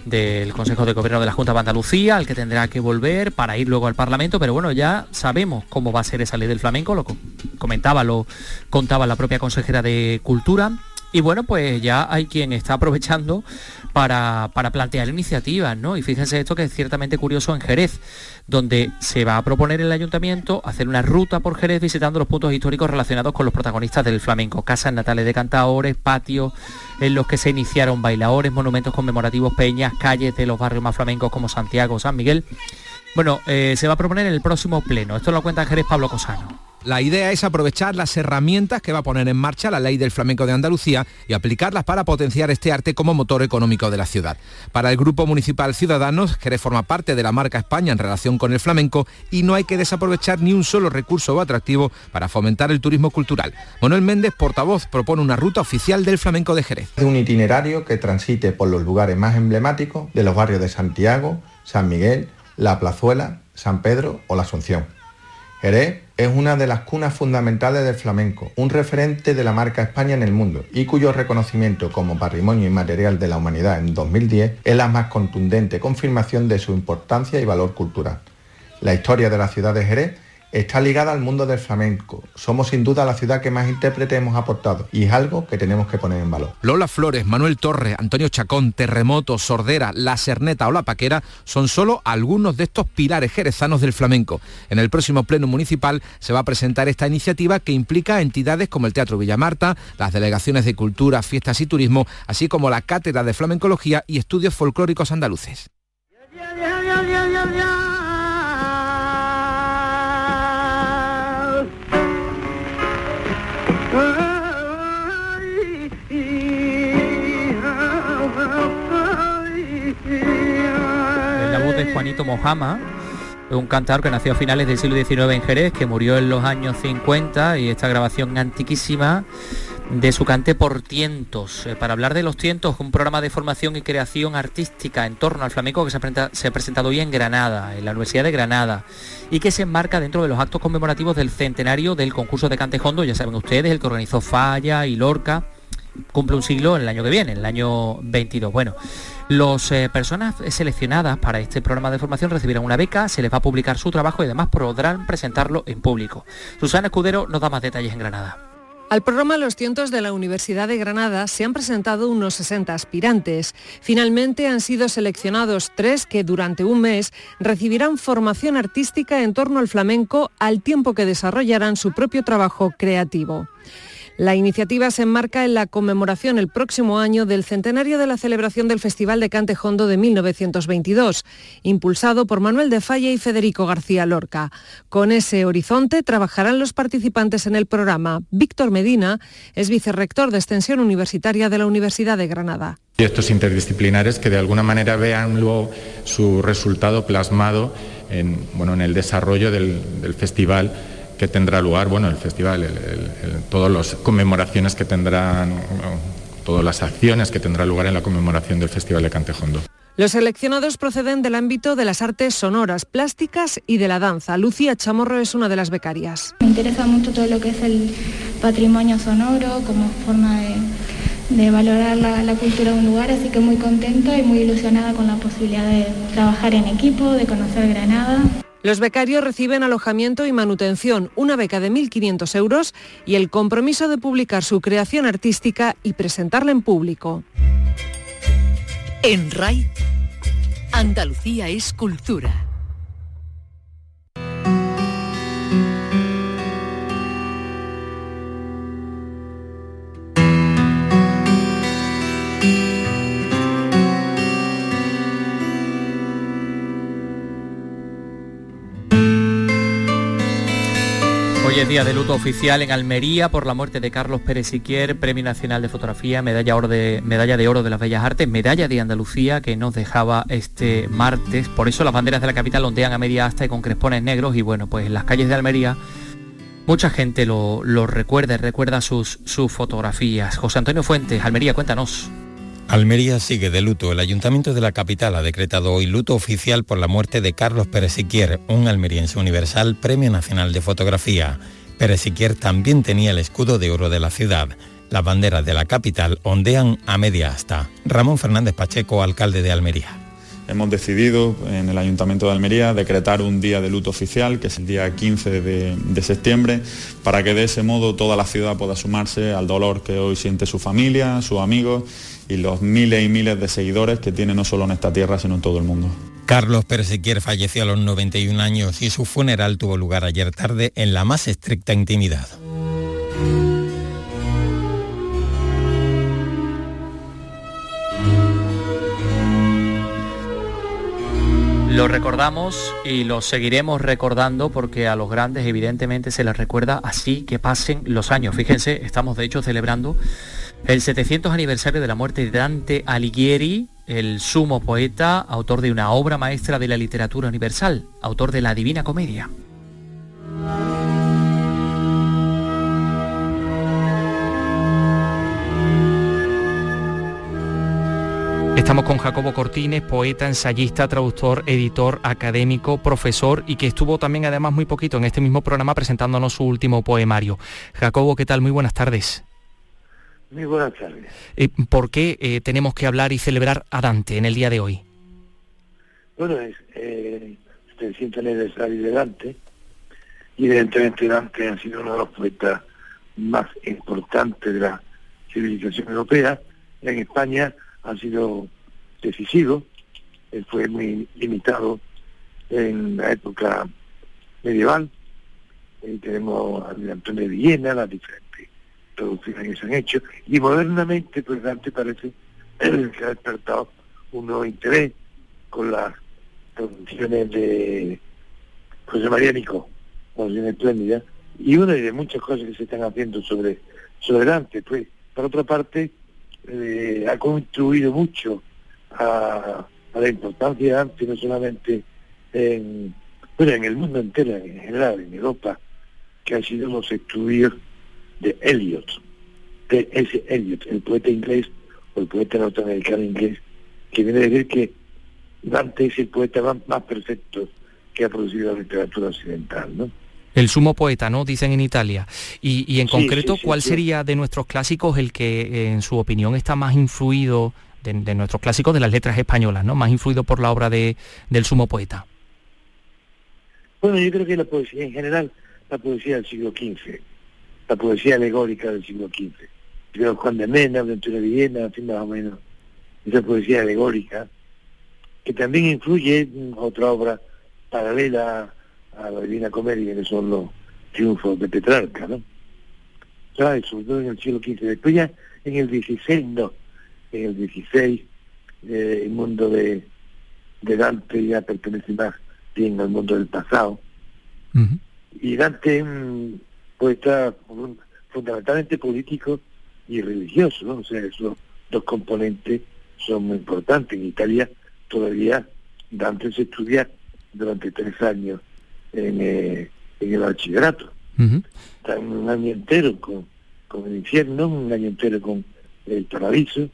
Speaker 4: del Consejo de Gobierno de la Junta de Andalucía, al que tendrá que volver para ir luego al Parlamento, pero bueno, ya sabemos cómo va a ser esa ley del flamenco, lo comentaba, lo contaba la propia consejera de Cultura. Y bueno, pues ya hay quien está aprovechando para, plantear iniciativas, ¿no? Y fíjense esto que es ciertamente curioso en Jerez, donde se va a proponer el ayuntamiento hacer una ruta por Jerez visitando los puntos históricos relacionados con los protagonistas del flamenco, casas natales de cantaores, patios en los que se iniciaron bailadores, monumentos conmemorativos, peñas, calles de los barrios más flamencos como Santiago, San Miguel. Bueno, eh, se va a proponer en el próximo pleno. Esto lo cuenta Jerez Pablo Cosano.
Speaker 16: La idea es aprovechar las herramientas que va a poner en marcha la ley del flamenco de Andalucía y aplicarlas para potenciar este arte como motor económico de la ciudad. Para el Grupo Municipal Ciudadanos, que forma parte de la marca España en relación con el flamenco y no hay que desaprovechar ni un solo recurso o atractivo para fomentar el turismo cultural. Manuel Méndez, portavoz, propone una ruta oficial del flamenco de Jerez.
Speaker 17: Un itinerario que transite por los lugares más emblemáticos de los barrios de Santiago, San Miguel, La Plazuela, San Pedro o La Asunción Jerez es una de las cunas fundamentales del flamenco, un referente de la marca España en el mundo y cuyo reconocimiento como patrimonio inmaterial de la humanidad en 2010 es la más contundente confirmación de su importancia y valor cultural. La historia de la ciudad de Jerez está ligada al mundo del flamenco. Somos sin duda la ciudad que más intérpretes hemos aportado y es algo que tenemos que poner en valor.
Speaker 16: Lola Flores, Manuel Torres, Antonio Chacón, Terremoto, Sordera, La Cerneta o La Paquera son solo algunos de estos pilares jerezanos del flamenco. En el próximo pleno municipal se va a presentar esta iniciativa que implica entidades como el Teatro Villamarta, las delegaciones de Cultura, Fiestas y Turismo, así como la Cátedra de Flamencología y Estudios Folclóricos Andaluces.
Speaker 4: Juanito Mojama, un cantador que nació a finales del siglo XIX en Jerez, que murió en los años 50 y esta grabación antiquísima de su cante por tientos. Eh, para hablar de los tientos, un programa de formación y creación artística en torno al flamenco que se ha, se ha presentado hoy en Granada, en la Universidad de Granada, y que se enmarca dentro de los actos conmemorativos del centenario del concurso de cante hondo, ya saben ustedes, el que organizó Falla y Lorca, cumple un siglo en el año que viene, en el año 22. Bueno, las eh, personas seleccionadas para este programa de formación recibirán una beca, se les va a publicar su trabajo y además podrán presentarlo en público. Susana Escudero nos da más detalles en Granada.
Speaker 11: Al programa Los Cientos de la Universidad de Granada se han presentado unos 60 aspirantes. Finalmente han sido seleccionados tres que durante un mes recibirán formación artística en torno al flamenco al tiempo que desarrollarán su propio trabajo creativo. La iniciativa se enmarca en la conmemoración el próximo año del centenario de la celebración del Festival de Cante Hondo de 1922, impulsado por Manuel de Falla y Federico García Lorca. Con ese horizonte trabajarán los participantes en el programa. Víctor Medina es vicerrector de Extensión Universitaria de la Universidad de Granada.
Speaker 18: Y estos interdisciplinares que de alguna manera vean luego su resultado plasmado en, bueno, en el desarrollo del festival que tendrá lugar, bueno, el festival, todas las conmemoraciones que tendrán todas las acciones que tendrá lugar en la conmemoración del Festival de Cantejondo.
Speaker 11: Los seleccionados proceden del ámbito de las artes sonoras, plásticas y de la danza. Lucía Chamorro es una de las becarias.
Speaker 19: Me interesa mucho todo lo que es el patrimonio sonoro como forma de, valorar la, la, cultura de un lugar, así que muy contenta y muy ilusionada con la posibilidad de trabajar en equipo, de conocer Granada.
Speaker 11: Los becarios reciben alojamiento y manutención, una beca de 1.500 euros y el compromiso de publicar su creación artística y presentarla en público.
Speaker 3: En RAI, Andalucía es cultura.
Speaker 4: Día de luto oficial en Almería por la muerte de Carlos Pérez Siquier, Premio Nacional de Fotografía, medalla, oro de, medalla de Oro de las Bellas Artes, medalla de Andalucía que nos dejaba este martes. Por eso las banderas de la capital ondean a media asta y con crespones negros y bueno, pues en las calles de Almería mucha gente lo, recuerda y recuerda sus, sus fotografías. José Antonio Fuentes, Almería, cuéntanos.
Speaker 20: Almería sigue de luto. El Ayuntamiento de la capital ha decretado hoy luto oficial por la muerte de Carlos Pérez Siquier, un almeriense universal Premio Nacional de Fotografía. Pérez Siquier también tenía el escudo de oro de la ciudad. Las banderas de la capital ondean a media asta. Ramón Fernández Pacheco, alcalde de Almería.
Speaker 21: Hemos decidido en el Ayuntamiento de Almería decretar un día de luto oficial, que es el día 15 de, de, septiembre, para que de ese modo toda la ciudad pueda sumarse al dolor que hoy siente su familia, sus amigos y los miles y miles de seguidores que tiene no solo en esta tierra, sino en todo el mundo.
Speaker 20: Carlos Persequier falleció a los 91 años y su funeral tuvo lugar ayer tarde en la más estricta intimidad.
Speaker 4: Lo recordamos y lo seguiremos recordando porque a los grandes evidentemente se les recuerda así que pasen los años. Fíjense, estamos de hecho celebrando el 700 aniversario de la muerte de Dante Alighieri, el sumo poeta, autor de una obra maestra de la literatura universal, autor de la Divina Comedia. Estamos con Jacobo Cortines, poeta, ensayista, traductor, editor, académico, profesor y que estuvo también además muy poquito en este mismo programa presentándonos su último poemario. Jacobo, ¿qué tal? Muy buenas tardes.
Speaker 22: Muy buenas tardes.
Speaker 4: Eh, ¿Por qué eh, tenemos que hablar y celebrar a Dante en el día de hoy?
Speaker 22: Bueno, es eh, 300 aniversario de Dante. Y evidentemente Dante ha sido uno de los poetas más importantes de la civilización europea. En España ha sido decisivo. Él fue muy limitado en la época medieval. Y tenemos a Antonio de Viena, las diferentes traducciones que se han hecho, y modernamente, pues Dante parece *clears throat* que ha despertado un nuevo interés con las traducciones de José María Nico, traducción espléndida, y una de muchas cosas que se están haciendo sobre, sobre Dante, pues, por otra parte, eh, ha contribuido mucho a, la importancia de Dante, no solamente en, bueno, en el mundo entero, en general, en Europa, que han sido los estudios de Eliot, de ese Eliot, el poeta inglés o el poeta norteamericano inglés, que viene a decir que Dante es el poeta más, perfecto que ha producido la literatura occidental, ¿no?
Speaker 4: El sumo poeta, ¿no? Dicen en Italia. Y, en concreto, ¿cuál sería de nuestros clásicos el que, en su opinión, está más influido, de, nuestros clásicos de las letras españolas, ¿no? Más influido por la obra de, del sumo poeta.
Speaker 22: Bueno, yo creo que la poesía en general, la poesía del siglo XV, la poesía alegórica del siglo XV. Creo Juan de Mena, Ventura de Viena, así más o menos, esa poesía alegórica, que también influye en otra obra paralela a la Divina Comedia, que son los triunfos de Petrarca, ¿no? ¿Sabes? Sobre todo en el siglo XV. Después ya en el XVI, no. En el XVI, eh, el mundo de, de Dante ya pertenece más bien al mundo del pasado. Y Dante poeta fundamentalmente político y religioso, ¿no? O sea, esos dos componentes son muy importantes. En Italia todavía Dante se estudia durante tres años en, eh, en el bachillerato. Está un año entero con, con el infierno, un año entero con, el paraíso,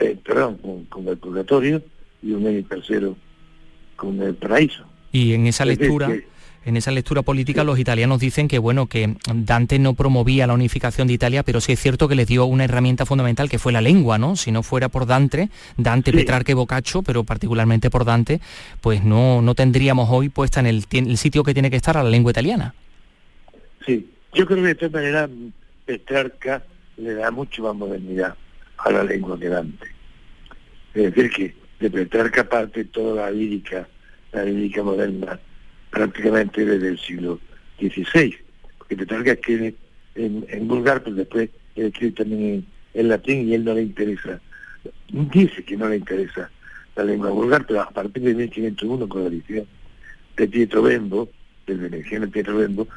Speaker 22: eh, perdón, con, el purgatorio y un tercero con el paraíso.
Speaker 4: Y en esa lectura en esa lectura política los italianos dicen que bueno que Dante no promovía la unificación de Italia, pero sí es cierto que les dio una herramienta fundamental que fue la lengua, ¿no? Si no fuera por Dante, Dante, Petrarca y Boccaccio, pero particularmente por Dante, pues no, no tendríamos hoy puesta en el, el sitio que tiene que estar a la lengua italiana.
Speaker 22: Sí, yo creo que de esta manera Petrarca le da mucho más modernidad a la lengua que Dante. Es decir, que de Petrarca parte toda la lírica, la lírica moderna prácticamente desde el siglo XVI, porque Petrarca escribe en, en vulgar, pero después escribe también en, latín y él no le interesa, dice que no le interesa la lengua vulgar, pero a partir de 1501 con la edición de Pietro Bembo, del veneciano Pietro Bembo,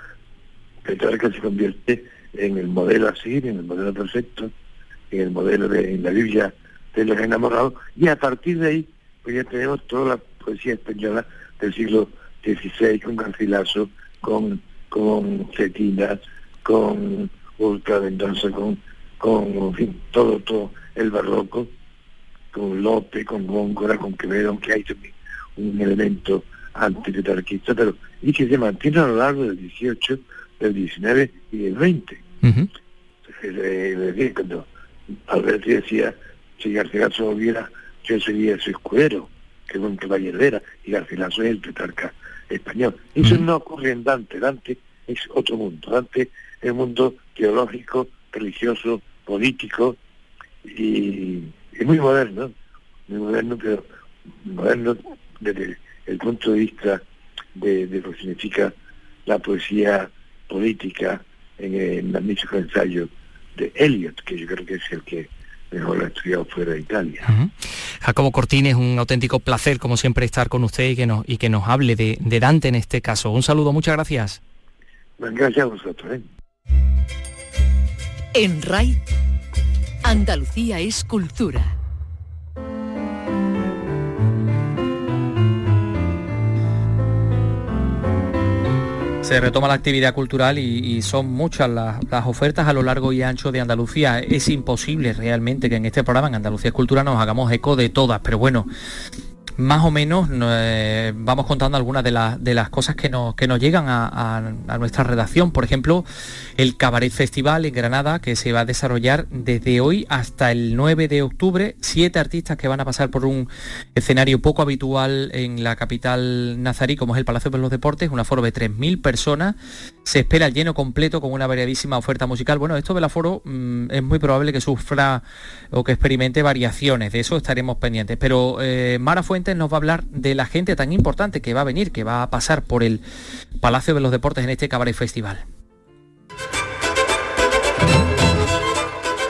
Speaker 22: Petrarca se convierte en el modelo así, en el modelo perfecto, en el modelo de la Biblia de los enamorados, y a partir de ahí pues ya tenemos toda la poesía española del siglo 16 con Garcilaso, con, con Cetina, con Ultra Mendoza, con, con en fin, todo, todo el barroco, con Lope, con Góngora, con Quevedo, aunque hay también un elemento antitetarquista, pero y que se mantiene a lo largo del 18, del 19 y del 20. Uh cuando Alberti decía, si Garcilaso volviera, yo sería su escudero, que es un caballero y Garcilaso es el tetarca español. Eso no ocurre en Dante, Dante es otro mundo, Dante es un mundo teológico, religioso, político y, muy moderno, muy moderno, pero moderno desde el punto de vista de, lo que significa la poesía política en el magnífico ensayo de Eliot, que yo creo que es el que mejor lo ha estudiado fuera de Italia.
Speaker 4: Jacobo Cortines, un auténtico placer, como siempre, estar con usted y que nos, y que nos hable de, Dante en este caso. Un saludo, muchas gracias.
Speaker 22: Gracias a vosotros. ¿eh?
Speaker 3: En RAI, Andalucía es cultura.
Speaker 4: Se retoma la actividad cultural y, son muchas las, ofertas a lo largo y ancho de Andalucía. Es imposible realmente que en este programa, en Andalucía Cultura, nos hagamos eco de todas, pero bueno, más o menos eh, vamos contando algunas de, de, las cosas que nos, que nos llegan a, nuestra redacción. Por ejemplo, el Cabaret Festival en Granada, que se va a desarrollar desde hoy hasta el 9 de octubre. Siete artistas que van a pasar por un escenario poco habitual en la capital nazarí, como es el Palacio de los Deportes, un aforo de 3.000 personas. Se espera el lleno completo con una variadísima oferta musical. Bueno, esto del aforo mm, es muy probable que sufra o que experimente variaciones. De eso estaremos pendientes. Pero eh, Mara Fuentes nos va a hablar de la gente tan importante que va a venir, que va a pasar por el Palacio de los Deportes en este Cabaret Festival.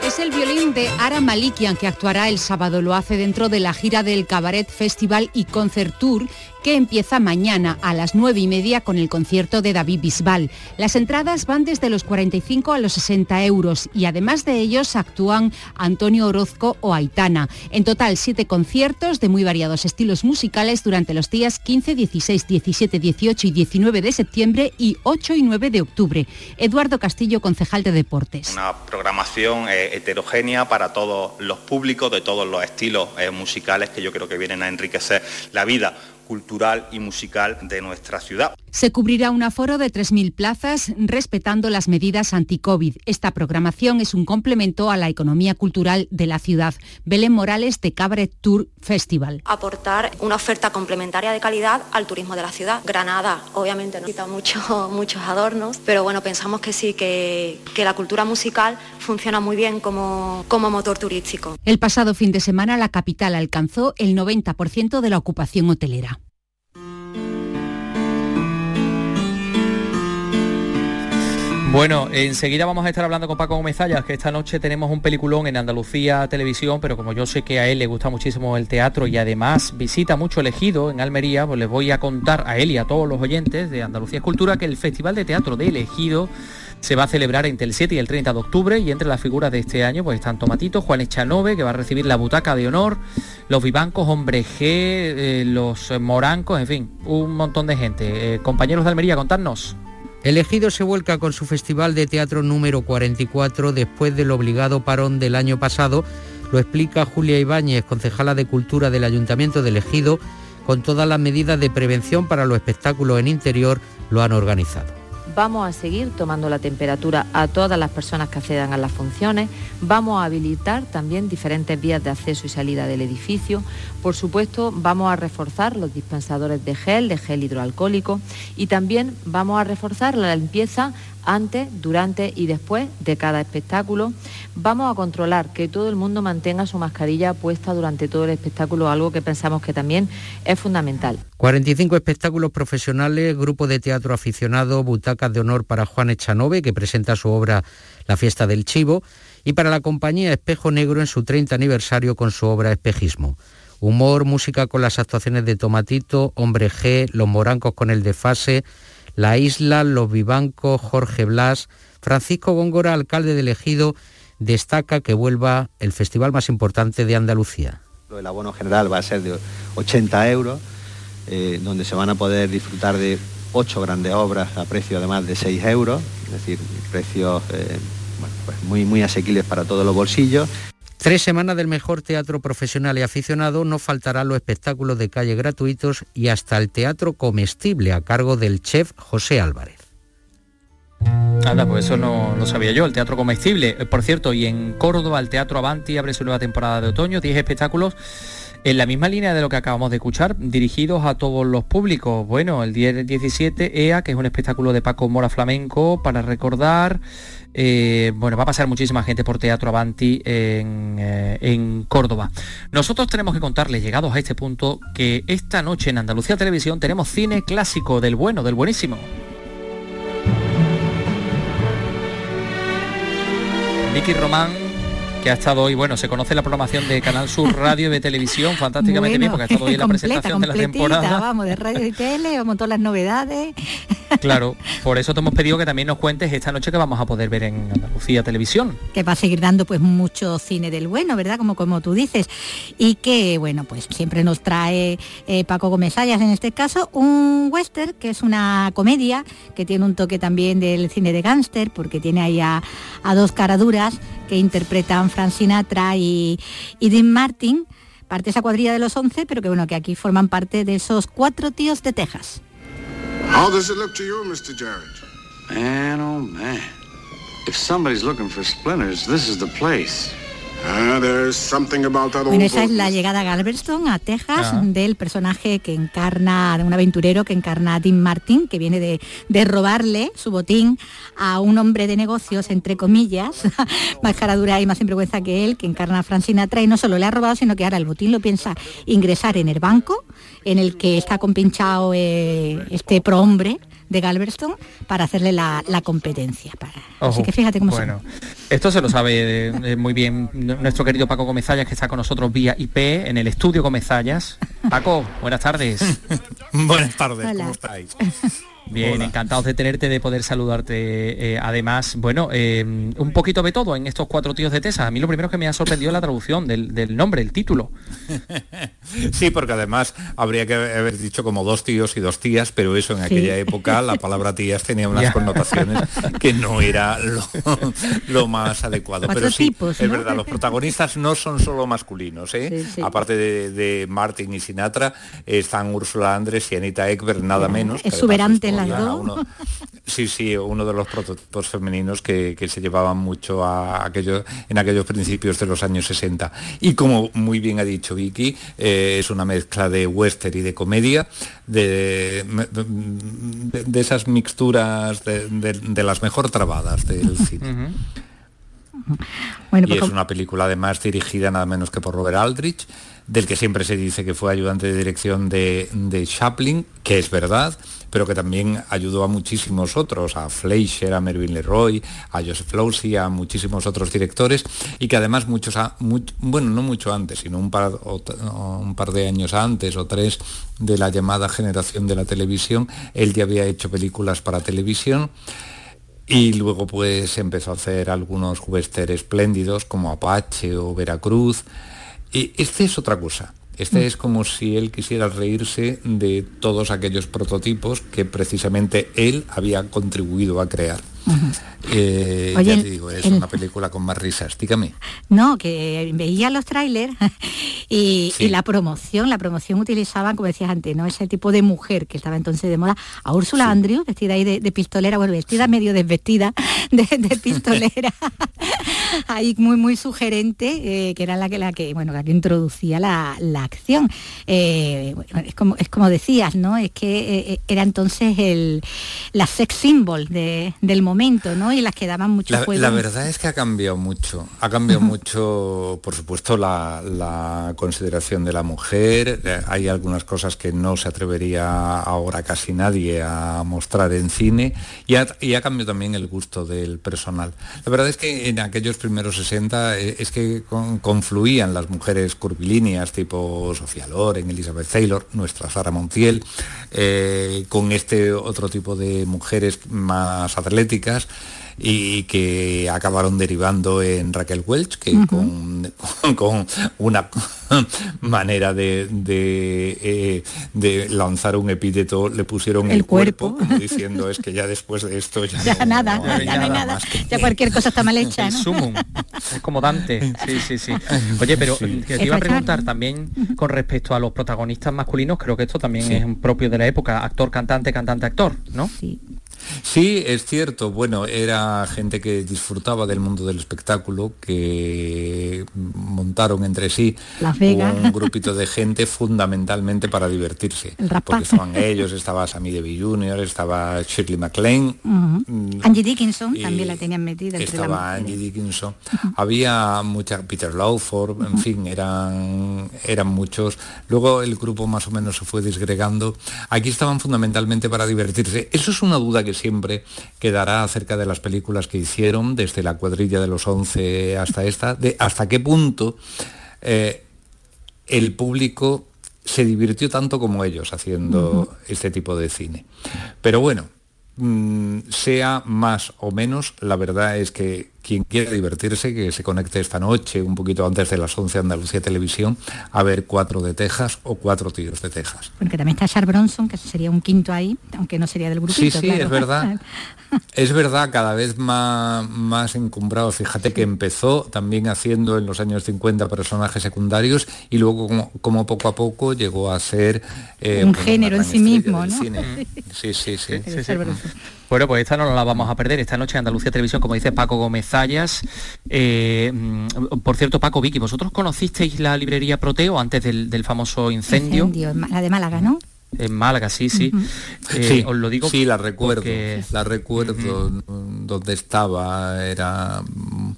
Speaker 23: Es el violín de Ara Malikian que actuará el sábado. Lo hace dentro de la gira del Cabaret Festival y Concert Tour que empieza mañana a las 9 y media con el concierto de David Bisbal. Las entradas van desde los 45 a los 60 euros y además de ellos actúan Antonio Orozco o Aitana. En total, siete conciertos de muy variados estilos musicales durante los días 15, 16, 17, 18 y 19 de septiembre y 8 y 9 de octubre. Eduardo Castillo, concejal de Deportes.
Speaker 24: Una programación eh, heterogénea para todos los públicos, de todos los estilos eh, musicales que yo creo que vienen a enriquecer la vida cultural y musical de nuestra ciudad.
Speaker 23: Se cubrirá un aforo de 3.000 plazas respetando las medidas anti-COVID. Esta programación es un complemento a la economía cultural de la ciudad. Belén Morales de Cabaret Tour Festival.
Speaker 25: Aportar una oferta complementaria de calidad al turismo de la ciudad. Granada, obviamente, no quita mucho, *laughs* muchos adornos, pero bueno, pensamos que sí, que, que la cultura musical funciona muy bien como, como motor turístico.
Speaker 23: El pasado fin de semana la capital alcanzó el 90% de la ocupación hotelera.
Speaker 4: Bueno, enseguida vamos a estar hablando con Paco Gómez que esta noche tenemos un peliculón en Andalucía Televisión, pero como yo sé que a él le gusta muchísimo el teatro y además visita mucho elegido en Almería, pues les voy a contar a él y a todos los oyentes de Andalucía Escultura que el Festival de Teatro de Elegido se va a celebrar entre el 7 y el 30 de octubre y entre las figuras de este año pues están Tomatito, Juan Echanove, que va a recibir la butaca de honor, los Vivancos, Hombre G, eh, los Morancos, en fin, un montón de gente. Eh, compañeros de Almería, contadnos.
Speaker 26: El Ejido se vuelca con su festival de teatro número 44 después del obligado parón del año pasado. Lo explica Julia Ibáñez, concejala de Cultura del Ayuntamiento del Ejido, con todas las medidas de prevención para los espectáculos en interior lo han organizado.
Speaker 27: Vamos a seguir tomando la temperatura a todas las personas que accedan a las funciones. Vamos a habilitar también diferentes vías de acceso y salida del edificio. Por supuesto, vamos a reforzar los dispensadores de gel, de gel hidroalcohólico y también vamos a reforzar la limpieza antes, durante y después de cada espectáculo. Vamos a controlar que todo el mundo mantenga su mascarilla puesta durante todo el espectáculo, algo que pensamos que también es fundamental.
Speaker 26: 45 espectáculos profesionales, grupo de teatro aficionado, butacas de honor para Juan Echanove, que presenta su obra La fiesta del chivo, y para la compañía Espejo Negro en su 30 aniversario con su obra Espejismo. Humor, música con las actuaciones de Tomatito, Hombre G, Los Morancos con el desfase, la Isla, Los Vivancos, Jorge Blas, Francisco Góngora, alcalde del Ejido, destaca que vuelva el festival más importante de Andalucía.
Speaker 28: El abono general va a ser de 80 euros, eh, donde se van a poder disfrutar de ocho grandes obras a precio además de 6 euros, es decir, precios eh, pues muy, muy asequibles para todos los bolsillos.
Speaker 26: Tres semanas del mejor teatro profesional y aficionado, no faltarán los espectáculos de calle gratuitos y hasta el teatro comestible a cargo del chef José Álvarez.
Speaker 4: Anda, pues eso no lo sabía yo, el teatro comestible. Eh, por cierto, y en Córdoba el Teatro Avanti abre su nueva temporada de otoño, 10 espectáculos en la misma línea de lo que acabamos de escuchar, dirigidos a todos los públicos. Bueno, el 10 17 EA, que es un espectáculo de Paco Mora Flamenco para recordar eh, bueno, va a pasar muchísima gente por Teatro Avanti eh, en, Córdoba. Nosotros tenemos que contarles, llegados a este punto, que esta noche en Andalucía Televisión tenemos cine clásico del bueno, del buenísimo. Vicky Román que ha estado hoy, bueno, se conoce la programación de Canal Sur Radio y de Televisión fantásticamente bien, porque ha estado hoy en la *laughs* presentación de la temporada.
Speaker 29: Vamos, de radio y tele, vamos todas las novedades. *laughs*
Speaker 4: Claro, por eso te hemos pedido que también nos cuentes esta noche que vamos a poder ver en Andalucía Televisión.
Speaker 29: Que va a seguir dando pues mucho cine del bueno, ¿verdad? Como, como tú dices. Y que, bueno, pues siempre nos trae eh, Paco Gómez Ayas, en este caso, un western, que es una comedia, que tiene un toque también del cine de gángster, porque tiene ahí a, a dos caraduras que interpretan Frank Sinatra y, y Dean Martin, parte de esa cuadrilla de los 11, pero que bueno, que aquí forman parte de esos cuatro tíos de Texas. How does it look to you, Mr. Jarrett? Man, oh man. If somebody's looking for splinters, this is the place. Ah, bueno, esa es la llegada a Galveston, a Texas, del personaje que encarna, de un aventurero que encarna a Dean Martin, que viene de, de, robarle su botín a un hombre de negocios, entre comillas, *laughs* más cara dura y más sinvergüenza que él, que encarna a Francina y no solo le ha robado, sino que ahora el botín lo piensa ingresar en el banco, en el que está compinchado eh, este prohombre de Galveston para hacerle la, competencia. Para... Así que fíjate cómo
Speaker 4: Bueno, esto se lo sabe eh, muy bien nuestro querido Paco Gomezallas, que está con nosotros vía IP en el estudio Gomezallas. Paco, buenas tardes. *laughs*
Speaker 30: buenas tardes, ¿cómo estáis?
Speaker 4: Bien, encantados de tenerte, de poder saludarte. Eh, además, bueno, eh, un poquito de todo en estos cuatro tíos de Tesa. A mí lo primero que me ha sorprendido es la traducción del, nombre, el título. *laughs*
Speaker 30: sí, porque además habría que haber dicho como dos tíos y dos tías, pero eso en aquella época la palabra tías tenía unas *laughs* connotaciones que no era lo, más adecuado. pero sí, es verdad, los protagonistas no son solo masculinos, ¿eh? Aparte de, Martin y Sinatra, están Úrsula Andrés y Anita Ekberg, nada menos. Sí, sí, uno de los prototipos femeninos que, se llevaban mucho a aquello, en aquellos principios de los años 60. Y como muy bien ha dicho Vicky, eh, es una mezcla de western y de comedia, de, de, esas mixturas de, las mejor trabadas del cine. y pues es una película además dirigida nada menos que por Robert Aldrich, del que siempre se dice que fue ayudante de dirección de, de Chaplin, que es verdad, pero que también ayudó a muchísimos otros, a Fleischer, a Mervyn Leroy, a Joseph Losey, a muchísimos otros directores, y que además muchos, bueno, no mucho antes, sino un par, de años antes o tres de la llamada generación de la televisión, él ya había hecho películas para televisión. Y luego pues empezó a hacer algunos western espléndidos como Apache o Veracruz. Y este es otra cosa Este es como si él quisiera reírse de todos aquellos prototipos que precisamente él había contribuido a crear. Eh, ya te digo, es una película con más risas. Dígame.
Speaker 29: No, que veía los trailers *laughs* y, la promoción, la promoción utilizaba, como decías antes, ¿no? Ese tipo de mujer que estaba entonces de moda, a Úrsula Andrew, vestida ahí de, pistolera, bueno, vestida medio desvestida *laughs* de, pistolera, *laughs* ahí muy, muy sugerente, eh, que era la que, la que, bueno, la que introducía la, acción. Eh, es, como, es como decías, ¿no? Es que era entonces el, la sex symbol del momento, ¿no? y las que daban mucho
Speaker 30: la, La verdad es que ha cambiado mucho. Ha cambiado mucho, por supuesto, la, consideración de la mujer. Eh, hay algunas cosas que no se atrevería ahora casi nadie a mostrar en cine. Y ha, y ha cambiado también el gusto del personal. La verdad es que en aquellos primeros 60 eh, es que confluían las mujeres curvilíneas tipo Sofía Loren, Elizabeth Taylor, nuestra Sara Montiel, eh, con este otro tipo de mujeres más atléticas y que acabaron derivando en Raquel Welch, que con, una *laughs* manera de, eh, de, lanzar un epíteto le pusieron el, cuerpo, diciendo es que ya después de esto ya, *laughs*
Speaker 29: nada, ya no hay nada, ya cualquier cosa está mal hecha.
Speaker 4: ¿no? es como Dante, *laughs* sí, sí, sí. Oye, pero te iba a preguntar también con respecto a los protagonistas masculinos, creo que esto también es propio de la época, actor, cantante, cantante, actor, ¿no?
Speaker 29: Sí.
Speaker 30: Sí, es cierto. Bueno, era gente que disfrutaba del mundo del espectáculo, que montaron entre sí un grupito de gente fundamentalmente para divertirse. Porque estaban ellos, estaba Sammy Devi Jr., estaba Shirley MacLaine.
Speaker 29: Mm, Angie Dickinson también la tenían metida.
Speaker 30: Entre estaba Angie Dickinson. Había mucha, Peter Lawford, en fin, eran, eran muchos. Luego el grupo más o menos se fue disgregando. Aquí estaban fundamentalmente para divertirse. Eso es una duda que siempre quedará acerca de las películas que hicieron, desde la cuadrilla de los 11 hasta esta, de hasta qué punto eh, el público se divirtió tanto como ellos haciendo este tipo de cine. Pero bueno, mm, sea más o menos, la verdad es que quien quiera divertirse, que se conecte esta noche, un poquito antes de las 11 Andalucía Televisión, a ver cuatro de Texas o cuatro tíos de Texas.
Speaker 29: Porque también está Char Bronson, que sería un quinto ahí, aunque no sería del grupo.
Speaker 30: Sí, sí, es verdad. *laughs* es verdad, cada vez más, más encumbrado. Fíjate que empezó también haciendo en los años 50 personajes secundarios y luego como, poco a poco llegó a ser...
Speaker 29: Eh, un género en sí mismo, ¿no? *laughs*
Speaker 30: Sí, sí, sí.
Speaker 4: Bueno, pues esta no la vamos a perder. Esta noche Andalucía Televisión, como dice Paco Gómez Zayas. Eh, mm, por cierto, Paco, Vicky, ¿vosotros conocisteis la librería Proteo antes del, famoso incendio?
Speaker 29: incendio? La de Málaga, ¿no?
Speaker 4: En Málaga, sí, sí.
Speaker 30: Eh, sí, os lo digo. Sí, la recuerdo. La recuerdo donde estaba. Era mm,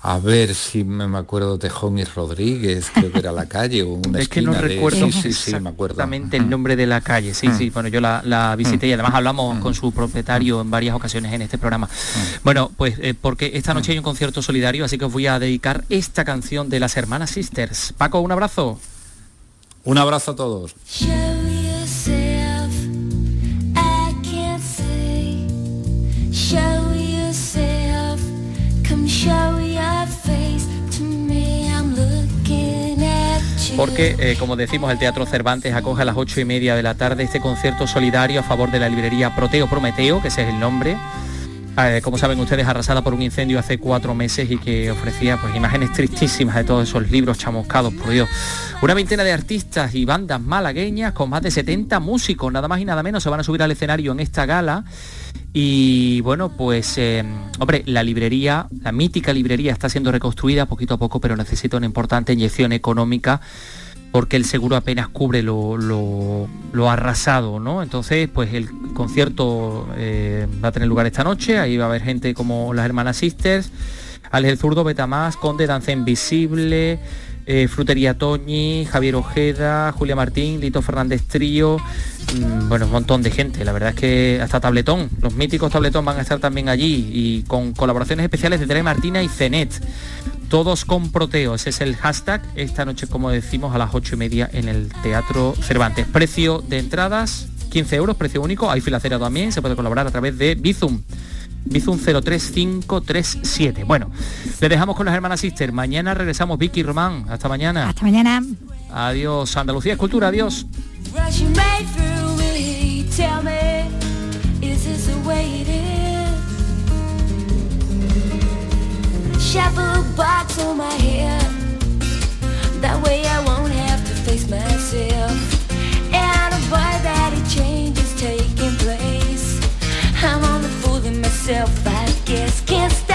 Speaker 30: a ver si me acuerdo de Johnny Rodríguez, creo que era la calle o una *laughs*
Speaker 4: Es que no recuerdo sí, exactamente el nombre de la calle. Sí, sí, bueno, yo la, visité y además hablamos con su propietario en varias ocasiones en este programa. Bueno, pues eh, porque esta noche hay un concierto solidario, así que os voy a dedicar esta canción de las hermanas Sisters. Paco, un abrazo.
Speaker 30: Un abrazo a todos.
Speaker 4: Porque, eh, como decimos, el Teatro Cervantes acoge a las ocho y media de la tarde este concierto solidario a favor de la librería Proteo Prometeo, que ese es el nombre, eh, como saben ustedes, arrasada por un incendio hace cuatro meses y que ofrecía pues, imágenes tristísimas de todos esos libros chamuscados, por Dios. Una veintena de artistas y bandas malagueñas con más de 70 músicos, nada más y nada menos, se van a subir al escenario en esta gala. Y bueno, pues, eh, hombre, la librería, la mítica librería está siendo reconstruida poquito a poco, pero necesita una importante inyección económica porque el seguro apenas cubre lo, arrasado, ¿no? Entonces, pues el concierto eh, va a tener lugar esta noche, ahí va a haber gente como las hermanas Sisters, Alex Zurdo, Betamás, Conde, Danza Invisible, eh, Frutería Toñi, Javier Ojeda, Julia Martín, Lito Fernández Trío, mm, bueno, un montón de gente, la verdad es que hasta Tabletón, los míticos Tabletón van a estar también allí y con colaboraciones especiales de Tere Martina y Cenet. Todos con Proteo, ese es el hashtag. Esta noche, como decimos, a las ocho y media en el Teatro Cervantes. Precio de entradas, 15 euros, precio único. Hay filacera también, se puede colaborar a través de Bizum. Bizum 03537. Bueno, le dejamos con las hermanas Sister. Mañana regresamos, Vicky Román. Hasta mañana.
Speaker 29: Hasta mañana.
Speaker 23: Adiós, Andalucía Escultura, adiós. That way I yourself, I guess. Can't